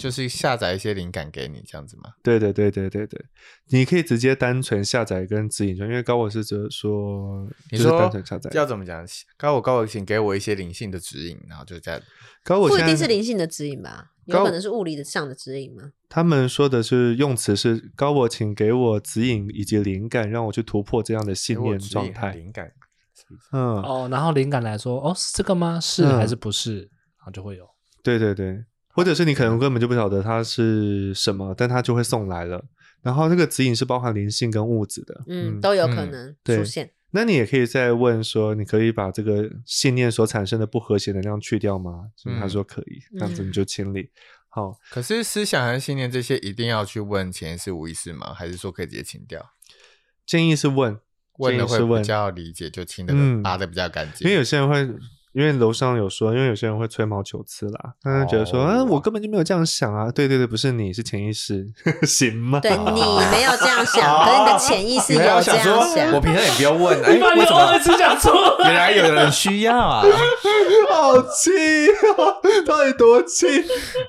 就是下载一些灵感给你这样子吗？对对对对对对，你可以直接单纯下载跟指引就，因为高我是指说，就是你说单纯下载。要怎么讲？高我高我，请给我一些灵性的指引，然后就这样。高我不一定是灵性的指引吧，有可能是物理的上的指引吗？他们说的是用词是高我，请给我指引以及灵感，让我去突破这样的信念状态。灵感。嗯，哦，然后灵感来说，哦，是这个吗？是嗯还是不是？然后就会有。对对对，或者是你可能根本就不晓得它是什么，但它就会送来了。然后那个指引是包含灵性跟物质的，嗯，都有可嗯能对出现。那你也可以再问说，你可以把这个信念所产生的不和谐能量去掉吗？嗯、他嗯说可以，这样子你就清理。好，可是思想和信念这些一定要去问潜意识、无意识吗？还是说可以直接清掉？建议是问，问的会比较理解，就清的嗯拔的比较干净。因为有些人会。因为楼上有说，因为有些人会吹毛求疵啦，他就觉得说，哦啊，我根本就没有这样想啊，对对对，不是你是潜意识，行吗？对你没有这样想，可是你的潜意识你有这样，想。我平常也不要问，哎，你把你为什么？词讲出来。原来有人需要啊！好气哦，到底多气？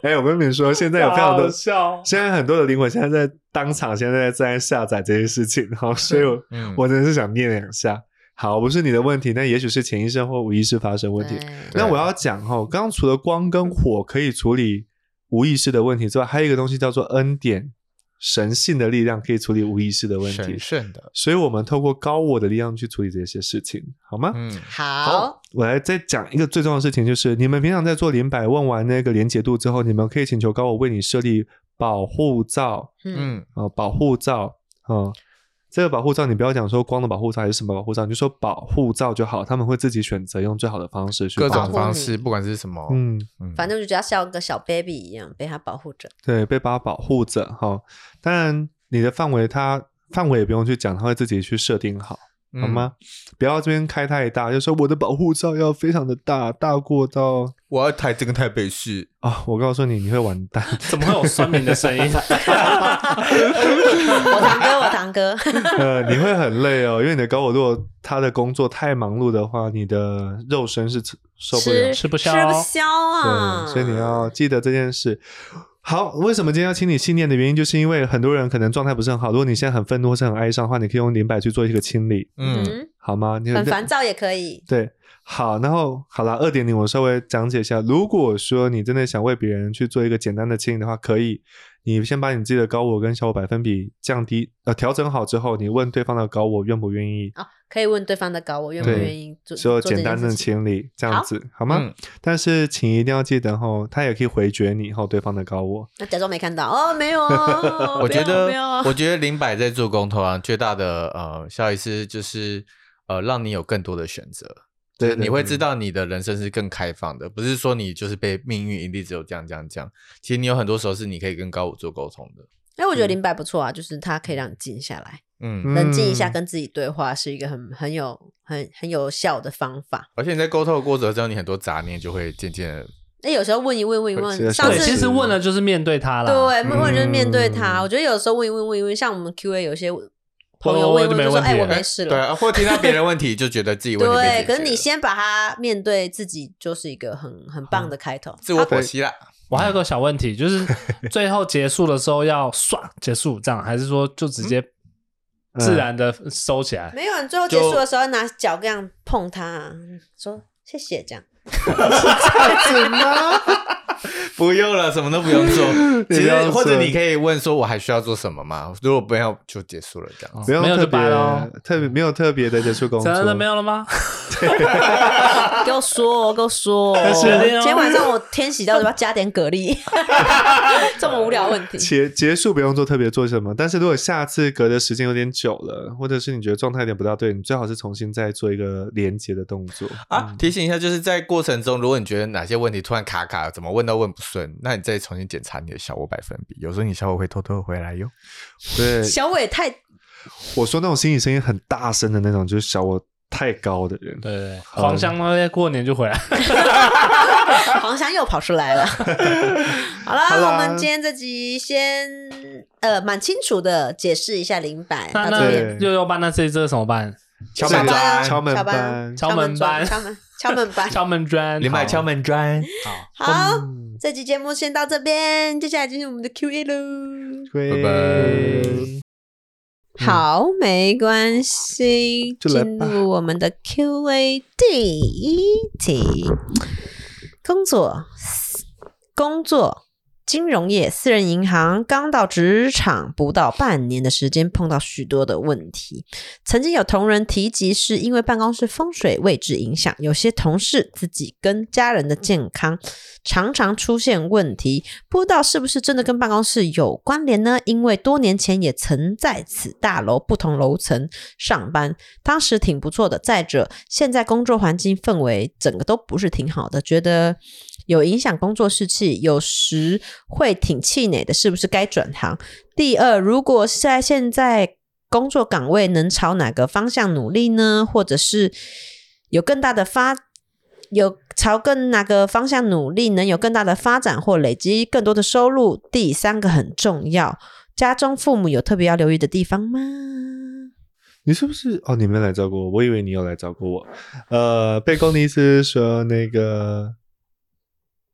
哎、我跟你们说，现在有非常多好，笑。现在很多的灵魂现在在当场，现在在下载这些事情，好，所以我、嗯我真的是想念两下。好，不是你的问题，那也许是潜意识或无意识发生问题。那我要讲哈，刚刚除了光跟火可以处理无意识的问题之外，还有一个东西叫做恩典，神性的力量可以处理无意识的问题神。圣的，所以我们透过高我的力量去处理这些事情，好吗？嗯，好，我来再讲一个最重要的事情，就是你们平常在做连百问完那个连结度之后，你们可以请求高我为你设立保护罩嗯，嗯，啊、保护罩啊、这个保护罩你不要讲说光的保护罩还是什么保护罩，你就说保护罩就好，他们会自己选择用最好的方式去各保护种方式，不管是什么，嗯，嗯，反正就觉得像个小 baby 一样被他保护着。对，被把它保护着哈。当然，你的范围它范围也不用去讲，它会自己去设定好。好嗯？吗？不要这边开太大，就说我的保护罩要非常的大，大过到我要台这个台北市，啊、我告诉你，你会完蛋。怎么会有酸民的声音？我堂哥，我堂哥，呃，你会很累哦，因为你的高我如果他的工作太忙碌的话，你的肉身是吃受不了吃。吃不消吃不消啊。对，所以你要记得这件事。好，为什么今天要清理信念的原因，就是因为很多人可能状态不是很好。如果你现在很愤怒或是很哀伤的话，你可以用灵摆去做一个清理，嗯，嗯，好吗？你很烦躁也可以。对，好，然后好了，二点零我稍微讲解一下。如果说你真的想为别人去做一个简单的清理的话，可以，你先把你自己的高我跟小我百分比降低，呃，调整好之后，你问对方的高我愿不愿意哦，可以问对方的高我愿不愿意做做做这简单的。清理，这样子好吗？嗯但是请一定要记得吼，他也可以回绝你后对方的高我。那假装没看到哦，没有啊。我觉得我觉得林柏在做工头啊，最大的呃效益是就是呃让你有更多的选择，对你会知道你的人生是更开放的，不是说你就是被命运一定只有这样这样这样。其实你有很多时候是你可以跟高我做沟通的，哎，我觉得林柏不错啊，就是他可以让你静下来，嗯，冷静一下，嗯跟自己对话，是一个很很有很很有效的方法。而且你在沟通的过程中，你很多杂念就会渐渐的，那有时候问一问，问一问，上次其实问了就是面对他了。对，问问就是面对他。嗯我觉得有时候问一问，问一问，像我们 Q A 有些朋友问一问就说：“哎，就没问题我没事了。”对啊，或听到别人问题就觉得自己问题对，可是你先把它面对自己，就是一个很很棒的开头。自我剖析啦，我还有个小问题，就是最后结束的时候要 唰结束这样，还是说就直接嗯自然的收起来？没有，你最后结束的时候拿脚这样碰它，说谢谢这样。是 这样子吗？不用了，什么都不用做。你 其实或者你可以问说，我还需要做什么吗？如果不要，就结束了这样。没有就掰了哦别特别没有特别的结束工作，真的没有了吗？给我说，给我说。但是今天晚上我天喜到底要不要加点蛤蜊？这么无聊问题。结结束不用做特别做什么，但是如果下次隔的时间有点久了，或者是你觉得状态有点不大对，你最好是重新再做一个连接的动作啊，提醒一下，就是在过程中，如果你觉得哪些问题突然卡卡，怎么问都问不顺，那你再重新检查你的小我百分比，有时候你小我会偷偷回来哟。对，小伟太我说那种心理声音很大声的那种，就是小我太高的人。对对对，黄香呢过年就回来。黄香又跑出来了。好了，我们今天这集先呃蛮清楚的解释一下零百那六六班那这这个怎么办？敲这个门砖敲门敲班敲门班敲门敲门砖。敲门砖，好你买敲，门砖，好，好，嗯。这期节目先到这边，接下来进入我们的 Q&A 喽。拜拜。好，没关系，进就来吧。入我们的 Q&A 第一题，工作，工作。金融业、私人银行刚到职场不到半年的时间，碰到许多的问题。曾经有同仁提及，是因为办公室风水位置影响，有些同事自己跟家人的健康常常出现问题，不知道是不是真的跟办公室有关联呢？因为多年前也曾在此大楼不同楼层上班，当时挺不错的。再者，现在工作环境氛围整个都不是挺好的，觉得有影响工作士气，有时会挺气馁的，是不是该转行？第二，如果在现在工作岗位能朝哪个方向努力呢？或者是有更大的发，有朝更哪个方向努力，能有更大的发展或累积更多的收入？第三个很重要，家中父母有特别要留意的地方吗？你是不是？哦，你没来找过我，我以为你有来找过我。呃，贝公的意思是说，那个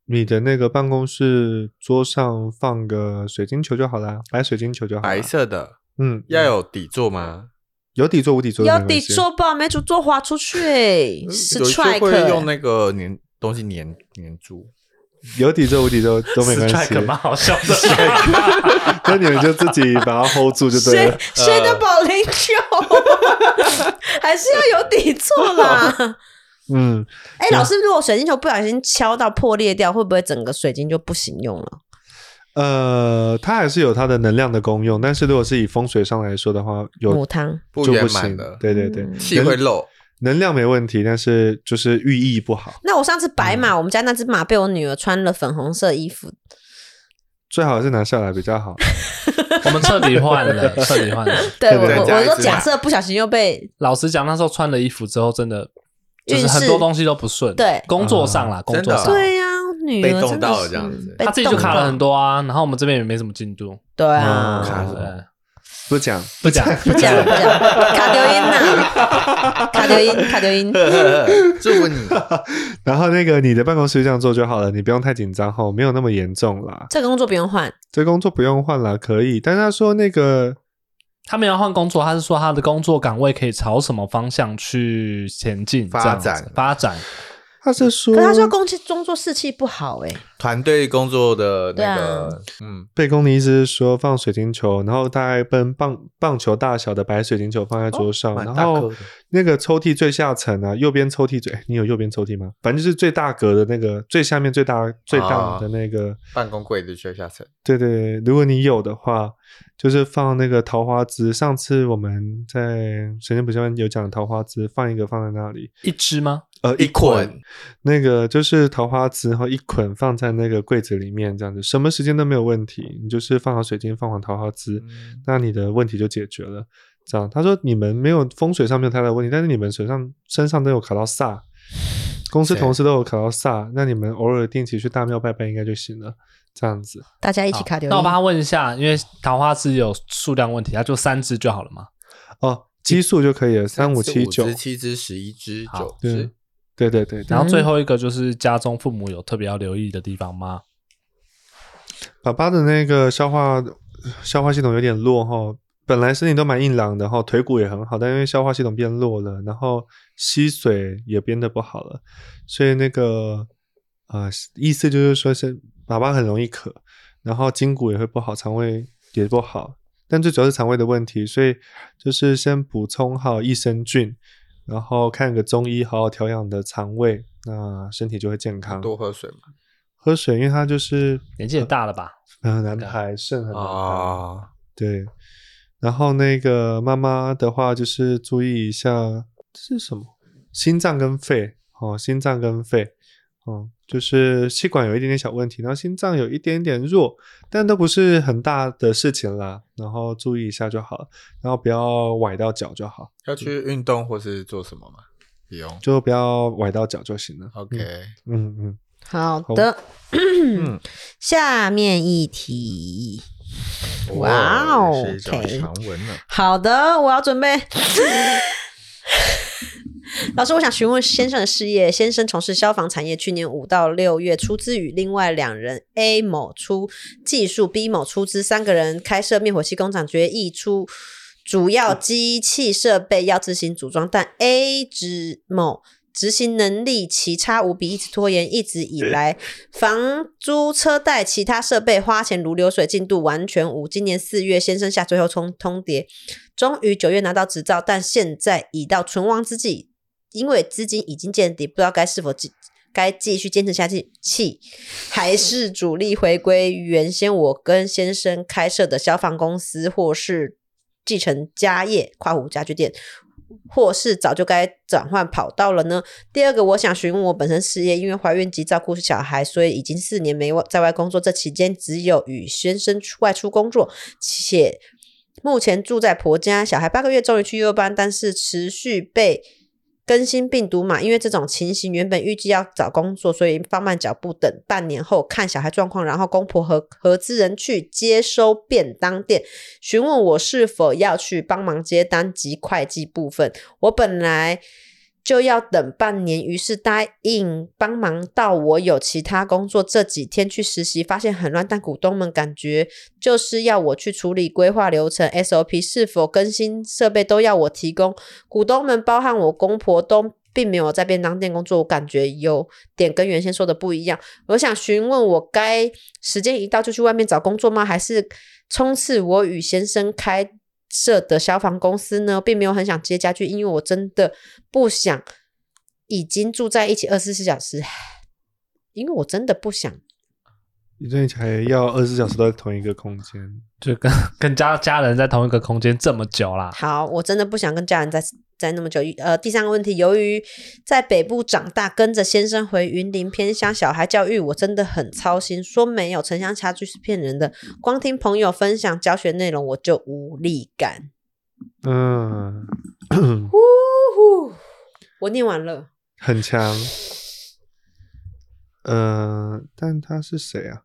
你的那个办公室桌上放个水晶球就好啦，白水晶球就好。白色的，嗯，要有底座吗？有底座无底座有底座吧，没主座滑出去、欸，是有一些 track，会欸用那个粘东西粘粘住，有底座无底座都没关系蛮好笑的，那你们就自己把它 hold 住就对谁了。谁的保龄球，还是要有底座啦。嗯，哎、老师，如果水晶球不小心敲到破裂掉，会不会整个水晶就不行用了？呃，它还是有它的能量的功用，但是如果是以风水上来说的话，有母汤就不行满的。对对对，嗯气会漏。能量没问题，但是就是寓意不好。那我上次白嗯马，我们家那只马被我女儿穿了粉红色衣服，最好是拿下来比较好。我们彻底换了，彻底换了。对我对我我说假设不小心又被老实讲，那时候穿了衣服之后，真的就是很多东西都不顺。对。工作上啦，工作上，真的对呀、女儿被动真的到了这样子。被他自己就卡了很多啊。然后我们这边也没什么进度，对啊，嗯卡了不讲，不讲。不讲。不讲，卡丢音呐、卡丢音卡丢音，祝福你，然后那个你的办公室这样做就好了，你不用太紧张哈，没有那么严重啦。这个工作不用换，这工作不用换啦，可以。但是他说那个他们要换工作，他是说他的工作岗位可以朝什么方向去前进、发展发展。他是说，可是他说工作工作士气不好哎、团队工作的那个，嗯，贝公的意思是说放水晶球，然后大概跟棒棒球大小的白水晶球放在桌上，蛮然后那个抽屉最下层啊，右边抽屉最，哎你有右边抽屉吗？反正就是最大格的那个最下面最大最大的那个，办公柜的最下层，对对对，如果你有的话，就是放那个桃花枝。上次我们在神仙补习班有讲桃花枝，放一个放在那里，一只吗？呃，一捆捆，那个就是桃花枝，然后一捆放在那个柜子里面，这样子，什么时间都没有问题。你就是放好水晶，放好桃花枝，嗯那你的问题就解决了。这样，他说你们没有风水上没有太大的问题，但是你们手上身上都有卡到煞，公司同事都有卡到煞，那你们偶尔定期去大庙拜拜应该就行了。这样子，大家一起卡掉。那我帮他问一下，因为桃花枝有数量问题，他就三只就好了嘛。哦，基数就可以了，三五七九十，七只、十一只、九对只，对对对对。然后最后一个就是家中父母有特别要留意的地方吗？爸爸的那个消化消化系统有点弱哈，本来身体都蛮硬朗的哈，腿骨也很好，但因为消化系统变弱了，然后吸水也变得不好了，所以那个呃意思就是说是爸爸很容易渴，然后筋骨也会不好，肠胃也不好，但最主要是肠胃的问题，所以就是先补充好益生菌，然后看个中医好好调养的肠胃，那身体就会健康。多喝水嘛。喝水，因为他就是年纪也大了吧？很难排，肾很难排。啊，对，然后那个妈妈的话，就是注意一下这是什么，心脏跟肺哦，心脏跟肺哦，就是气管有一点点小问题，然后心脏有一点点弱，但都不是很大的事情啦，然后注意一下就好了，然后不要崴到脚就好，要去运动或是做什么吗？不用。就不要崴到脚就行了。OK，嗯嗯，好的，下面一题。哇哦是一种 OK 长文呢。好的，我要准备。老师，我想询问先生的事业。先生从事消防产业，去年五到六月出资与另外两人 A 某出技术，B 某出资，三个人开设灭火器工厂，决议出主要机器设备要自行组装，但 A 指某。执行能力奇差无比，一直拖延，一直以来房租、车贷、其他设备花钱如流水，进度完全无。今年四月，先生下最后通通牒，终于九月拿到执照，但现在已到存亡之际，因为资金已经见底，不知道该是否继该继续坚持下去，气 还是主力回归原先我跟先生开设的消防公司，或是继承家业跨湖家具店。或是早就该转换跑道了呢？第二个，我想询问我本身事业，因为怀孕及照顾小孩，所以已经四年没在外工作。这期间只有与先生出外出工作，且目前住在婆家。小孩八个月终于去幼儿班，但是持续被。更新病毒嘛，因为这种情形原本预计要找工作，所以放慢脚步，等半年后看小孩状况，然后公婆和合资人去接收便当店，询问我是否要去帮忙接单及会计部分。我本来。就要等半年，于是答应帮忙。到我有其他工作，这几天去实习，发现很乱。但股东们感觉就是要我去处理规划流程、SOP 是否更新设备都要我提供。股东们包含我公婆都并没有在便当店工作，我感觉有点跟原先说的不一样。我想询问我该时间一到就去外面找工作吗？还是冲刺我与先生开？设的消防公司呢，并没有很想接家具，因为我真的不想已经住在一起二十四小时，因为我真的不想。你最近还要二十四小时都在同一个空间，就跟 跟家家人在同一个空间这么久啦。好，我真的不想跟家人在在那么久。呃，第三个问题，由于在北部长大，跟着先生回云林偏乡，小孩教育我真的很操心。说没有城乡差距是骗人的，光听朋友分享教学内容，我就无力感。嗯，呼 呼，我念完了。很强。嗯，但他是谁啊？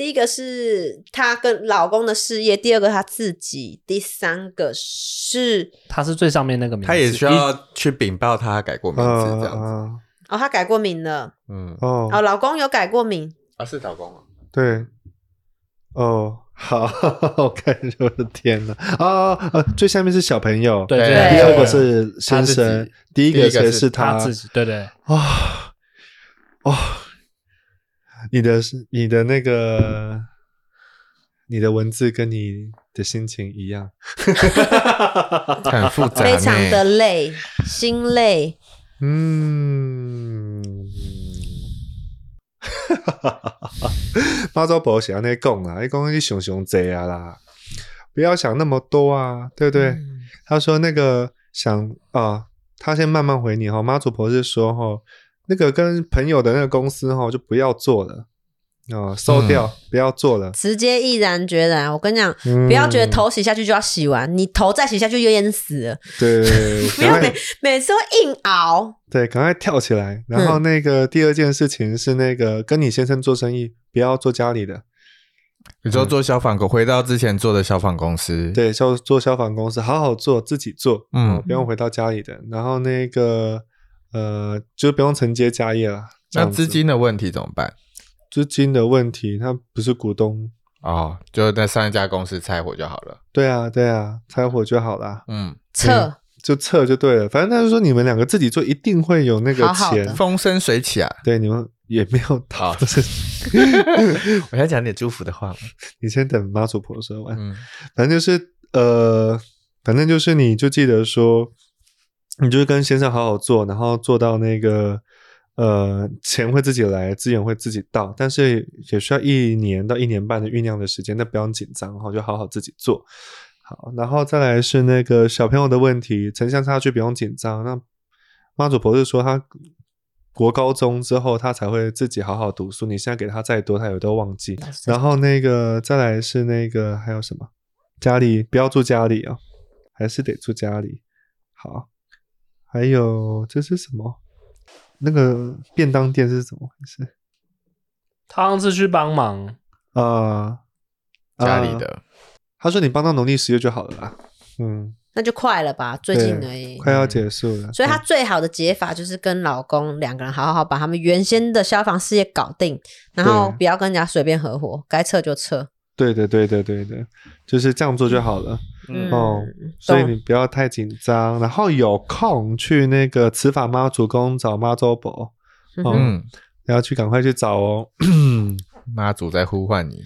第一个是她跟老公的事业，第二个她自己，第三个是她是最上面那个名字，他也需要去禀报她改过名字这样子。啊哦，她改过名了，嗯，哦哦，老公有改过名，啊是老公吗？对，哦，好，我看 我的天呐，啊啊，最下面是小朋友，对对第二个是先他自生己，第一第一个是个才是他自己，对对，啊哦，你的是你的那个，你的文字跟你的心情一样，很复杂，非常的累，心累。嗯，妈祖婆想要那讲啊，你讲你想想济啊啦，不要想那么多啊，对不对？嗯他说那个想啊，他先慢慢回你哈。妈祖婆是说哈，那个跟朋友的那个公司哈，就不要做了哦，收掉，不要做了。直接毅然决然。我跟你讲，嗯不要觉得头洗下去就要洗完，你头再洗下去就淹死了。对不要 每每次会硬熬。对，赶快跳起来。然后那个第二件事情是那个跟你先生做生意，不要做家里的，你说做消防公，回到之前做的消防公司，，对，做做消防公司，好好做，自己做，嗯哦不用回到家里的。然后那个呃，就不用承接家业了。那资金的问题怎么办？资金的问题，他不是股东。哦，就在上一家公司拆伙就好了。对啊，对啊，拆伙就好啦，嗯，撤，就撤就对了。反正他就说你们两个自己做，一定会有那个好好的钱。风生水起啊！对，你们也没有 逃？我要讲点祝福的话嘛。你先等妈祖婆说完。嗯，反正就是呃，反正就是你就记得说，你就是跟先生好好做，然后做到那个呃，钱会自己来，资源会自己到，但是也需要一年到一年半的酝酿的时间，那不用紧张，哈，就好好自己做。好，然后再来是那个小朋友的问题，城乡差距不用紧张。那妈祖婆是说他国高中之后，他才会自己好好读书。你现在给他再多，他也都忘记。然后那个再来是那个还有什么？家里不要住家里啊、还是得住家里。好，还有这是什么？那个便当店是怎么回事？他上次去帮忙，啊、家里啊的他说你帮到农历十月就好了啦。嗯，那就快了吧，最近而已。快要结束了。所以他最好的解法就是跟老公两个人好好把他们原先的消防事业搞定，然后不要跟人家随便合伙，该撤就撤。对的，对的，对的，就是这样做就好了。嗯哦，所以你不要太紧张，然后有空去那个慈法妈祖宫找妈祖伯，哦，嗯，要去赶快去找哦。妈祖在呼唤你，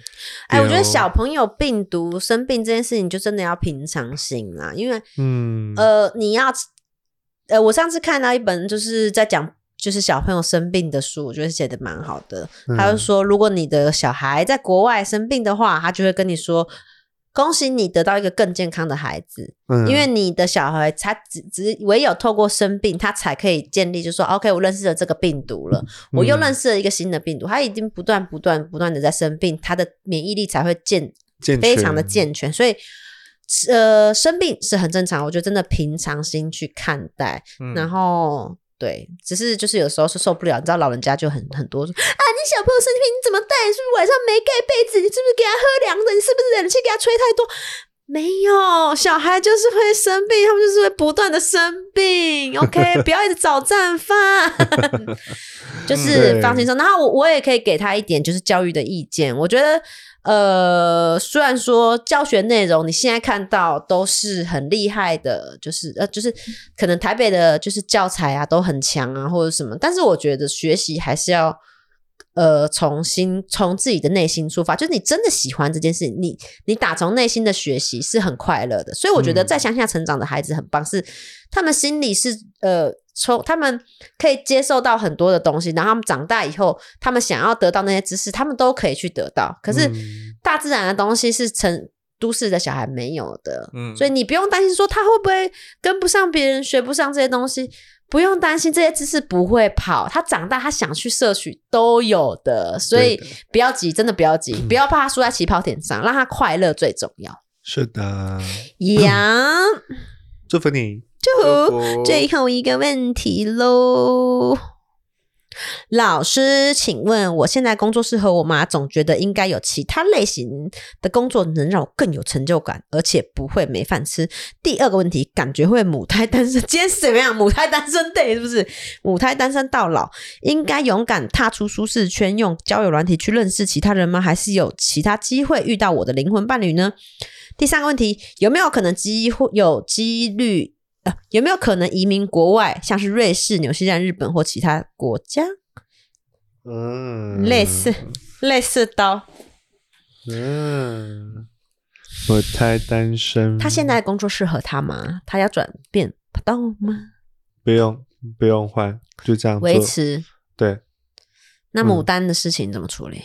哎，我觉得小朋友病毒生病这件事情，就真的要平常心啦，因为嗯，呃，你要呃，我上次看到一本就是在讲。就是小朋友生病的书，我觉得写的蛮好的。他就嗯说，如果你的小孩在国外生病的话，他就会跟你说：“恭喜你得到一个更健康的孩子。”嗯因为你的小孩他只只唯有透过生病，他才可以建立，就说 OK，我认识了这个病毒了，我又嗯认识了一个新的病毒，他已经不断不断不断的在生病，他的免疫力才会健健非常的健全，所以。呃，生病是很正常，我觉得真的平常心去看待，嗯然后对，只是就是有时候是受不了，你知道老人家就很很多说啊，你小朋友生病你怎么带？你是不是晚上没盖被子？你是不是给他喝凉的？你是不是冷气给他吹太多？没有，小孩就是会生病，他们就是会不断的生病。OK，不要一直找战犯，就是对放轻松。然后我我也可以给他一点就是教育的意见。我觉得，呃，虽然说教学内容你现在看到都是很厉害的，就是呃，就是可能台北的就是教材啊都很强啊，或者什么，但是我觉得学习还是要。呃，重新从自己的内心出发，就是你真的喜欢这件事，你你打从内心的学习是很快乐的，所以我觉得嗯在乡下成长的孩子很棒，是他们心里是呃，从他们可以接受到很多的东西，然后他们长大以后，他们想要得到那些知识，他们都可以去得到。可是嗯大自然的东西是成都市的小孩没有的，嗯所以你不用担心说他会不会跟不上别人，学不上这些东西。不用担心这些知识不会跑，他长大他想去摄取都有的，所以不要急，真的不要急，不要怕他输在起跑点上，让他快乐最重要。是的，呀，祝福你。祝最后一个问题喽。老师，请问我现在工作适合我吗？总觉得应该有其他类型的工作能让我更有成就感，而且不会没饭吃。第二个问题，感觉会母胎单身，今天是怎么样？母胎单身 day 是不是？母胎单身到老，应该勇敢踏出舒适圈，用交友软体去认识其他人吗？还是有其他机会遇到我的灵魂伴侣呢？第三个问题，有没有可能机会有几率？呃，有没有可能移民国外，像是瑞士、纽西兰、日本或其他国家？嗯，类似类似刀，嗯，我太单身。他现在的工作适合他吗？他要转变不到吗？不用不用换，就这样做维。持？对，那嗯牡丹的事情怎么处理？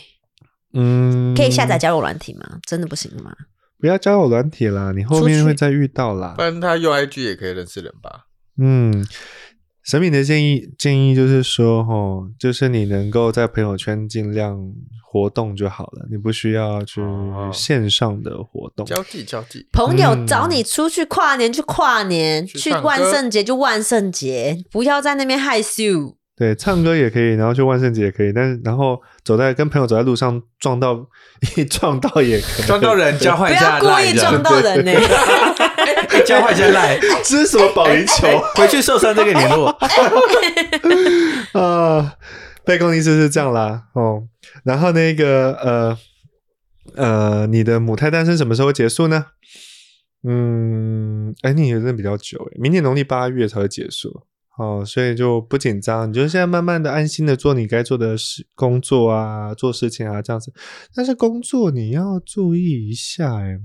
嗯，可以下载交友软体吗？真的不行吗？不要交友软体啦，你后面会再遇到啦不。然他用 IG 也可以认识人吧？嗯，神明的建议建议就是说，哦，就是你能够在朋友圈尽量活动就好了，你不需要去哦线上的活动。交际交际，朋友嗯找你出去跨年就跨年，去万圣节就万圣节，不要在那边害羞。对，唱歌也可以，然后去万圣节也可以，但是然后走在跟朋友走在路上撞到一 撞到也可以，撞到人交换不一下要故意撞到人呢、哎 交换一下赖，这是什么保龄球回去受伤再给联络。啊？被公意思是这样啦，哦，然后那个呃呃，你的母胎单身什么时候会结束呢？嗯，哎，你也真的比较久哎，明年农历八月才会结束哦，所以就不紧张，你就现在慢慢的安心的做你该做的事工作啊，做事情啊这样子。但是工作你要注意一下哎，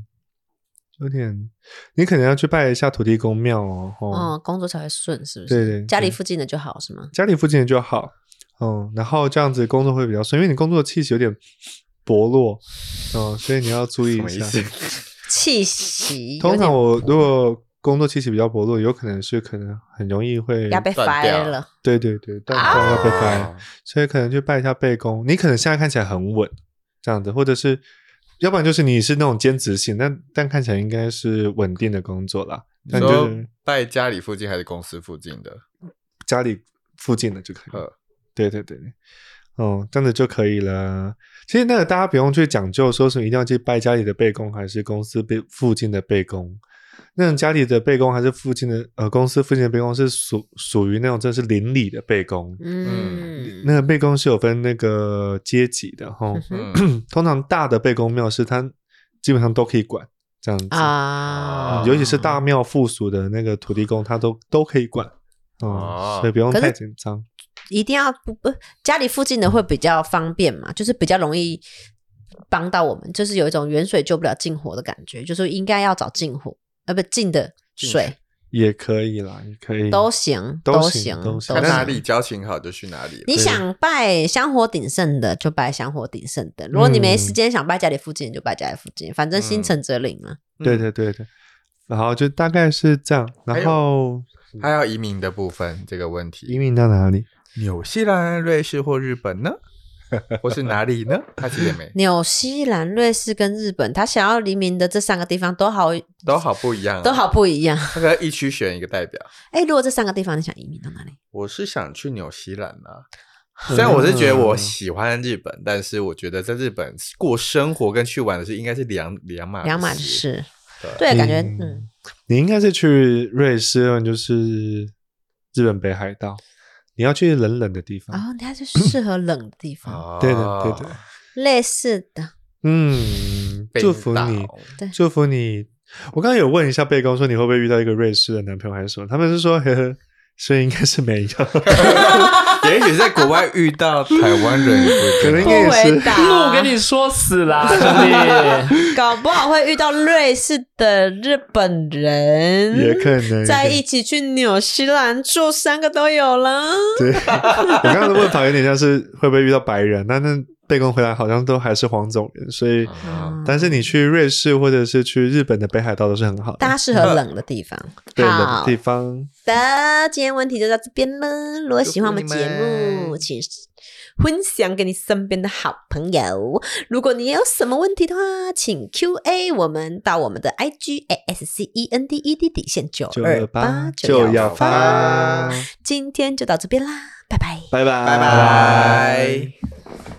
有点，你可能要去拜一下土地公庙哦。哦嗯，工作才会顺，是不是？对对家里附近的就好是吗？家里附近的就好，嗯，然后这样子工作会比较顺，因为你工作气息有点薄弱，嗯，所以你要注意一下。气息通常我如果工作气息比较薄弱，有可能是可能很容易会，要被断 fire 掉了。对对对，断啊掉要被开，哦所以可能去拜一下背公。你可能现在看起来很稳，这样子，或者是要不然就是你是那种兼职性，但但看起来应该是稳定的工作啦。但就拜家里附近还是公司附近的？家里附近的就可以。呃，对对对，哦，这样子就可以了。其实那个大家不用去讲究说什么一定要去拜家里的背公还是公司背附近的背公，那种家里的背公还是附近的呃公司附近的背公是属属于那种真的是邻里的背公。嗯，那个背公是有分那个阶级的哈，嗯 通常大的背公庙是它基本上都可以管这样子，啊，尤其是大庙附属的那个土地公，他都都可以管，哦哦，所以不用太紧张。一定要不不家里附近的会比较方便嘛，就是比较容易帮到我们，就是有一种远水救不了近火的感觉，就是应该要找近火，呃，不近的水也可以啦，也可以都行，都行，都行都行看哪。里交情好就去哪里。你想拜香火鼎盛的就拜香火鼎盛的，如果你没嗯时间想拜家里附近，就拜家里附近，反正心诚则灵嘛。对对对对，然后就大概是这样，然后还有移民的部分这个问题移，民到哪里？纽西兰、瑞士或日本呢？或是哪里呢？他记得没？纽西兰、瑞士跟日本，他想要移民的这三个地方都好，都好不一样、啊，都。好不一样。他可以一区选一个代表，哎，如果这三个地方你想移民到哪里？我是想去纽西兰啊。虽然我是觉得我喜欢日本，但是我觉得在日本过生活跟去玩的是应该是两两码两码事。事。对对，感觉嗯嗯，你应该是去瑞士，就是日本北海道。你要去冷冷的地方，然后它是适合冷的地方，哦 对的对的。类似的。嗯，祝福你，对祝福你。我刚刚有问一下贝公说你会不会遇到一个瑞士的男朋友还是什么？他们是说呵呵，所以应该是没有，也许在国外遇到台湾人可能也是。回答，路跟你说死啦，兄弟！搞不好会遇到瑞士的日本人，也可能在一起去纽西兰住，三个都有了。对，我刚刚的问法有点像是会不会遇到白人，那那贝公回来好像都还是黄种人，所以，嗯但是你去瑞士或者是去日本的北海道都是很好的，大家适合冷的地方。对冷的地方。的，今天问题就到这边了。如果喜欢我们节目，们请分享给你身边的好朋友。如果你有什么问题的话，请 Q A 我们到我们的 I G A S C E N D E D 底线九九二二八就就要发发。今天就到这边啦，拜拜。拜拜拜拜。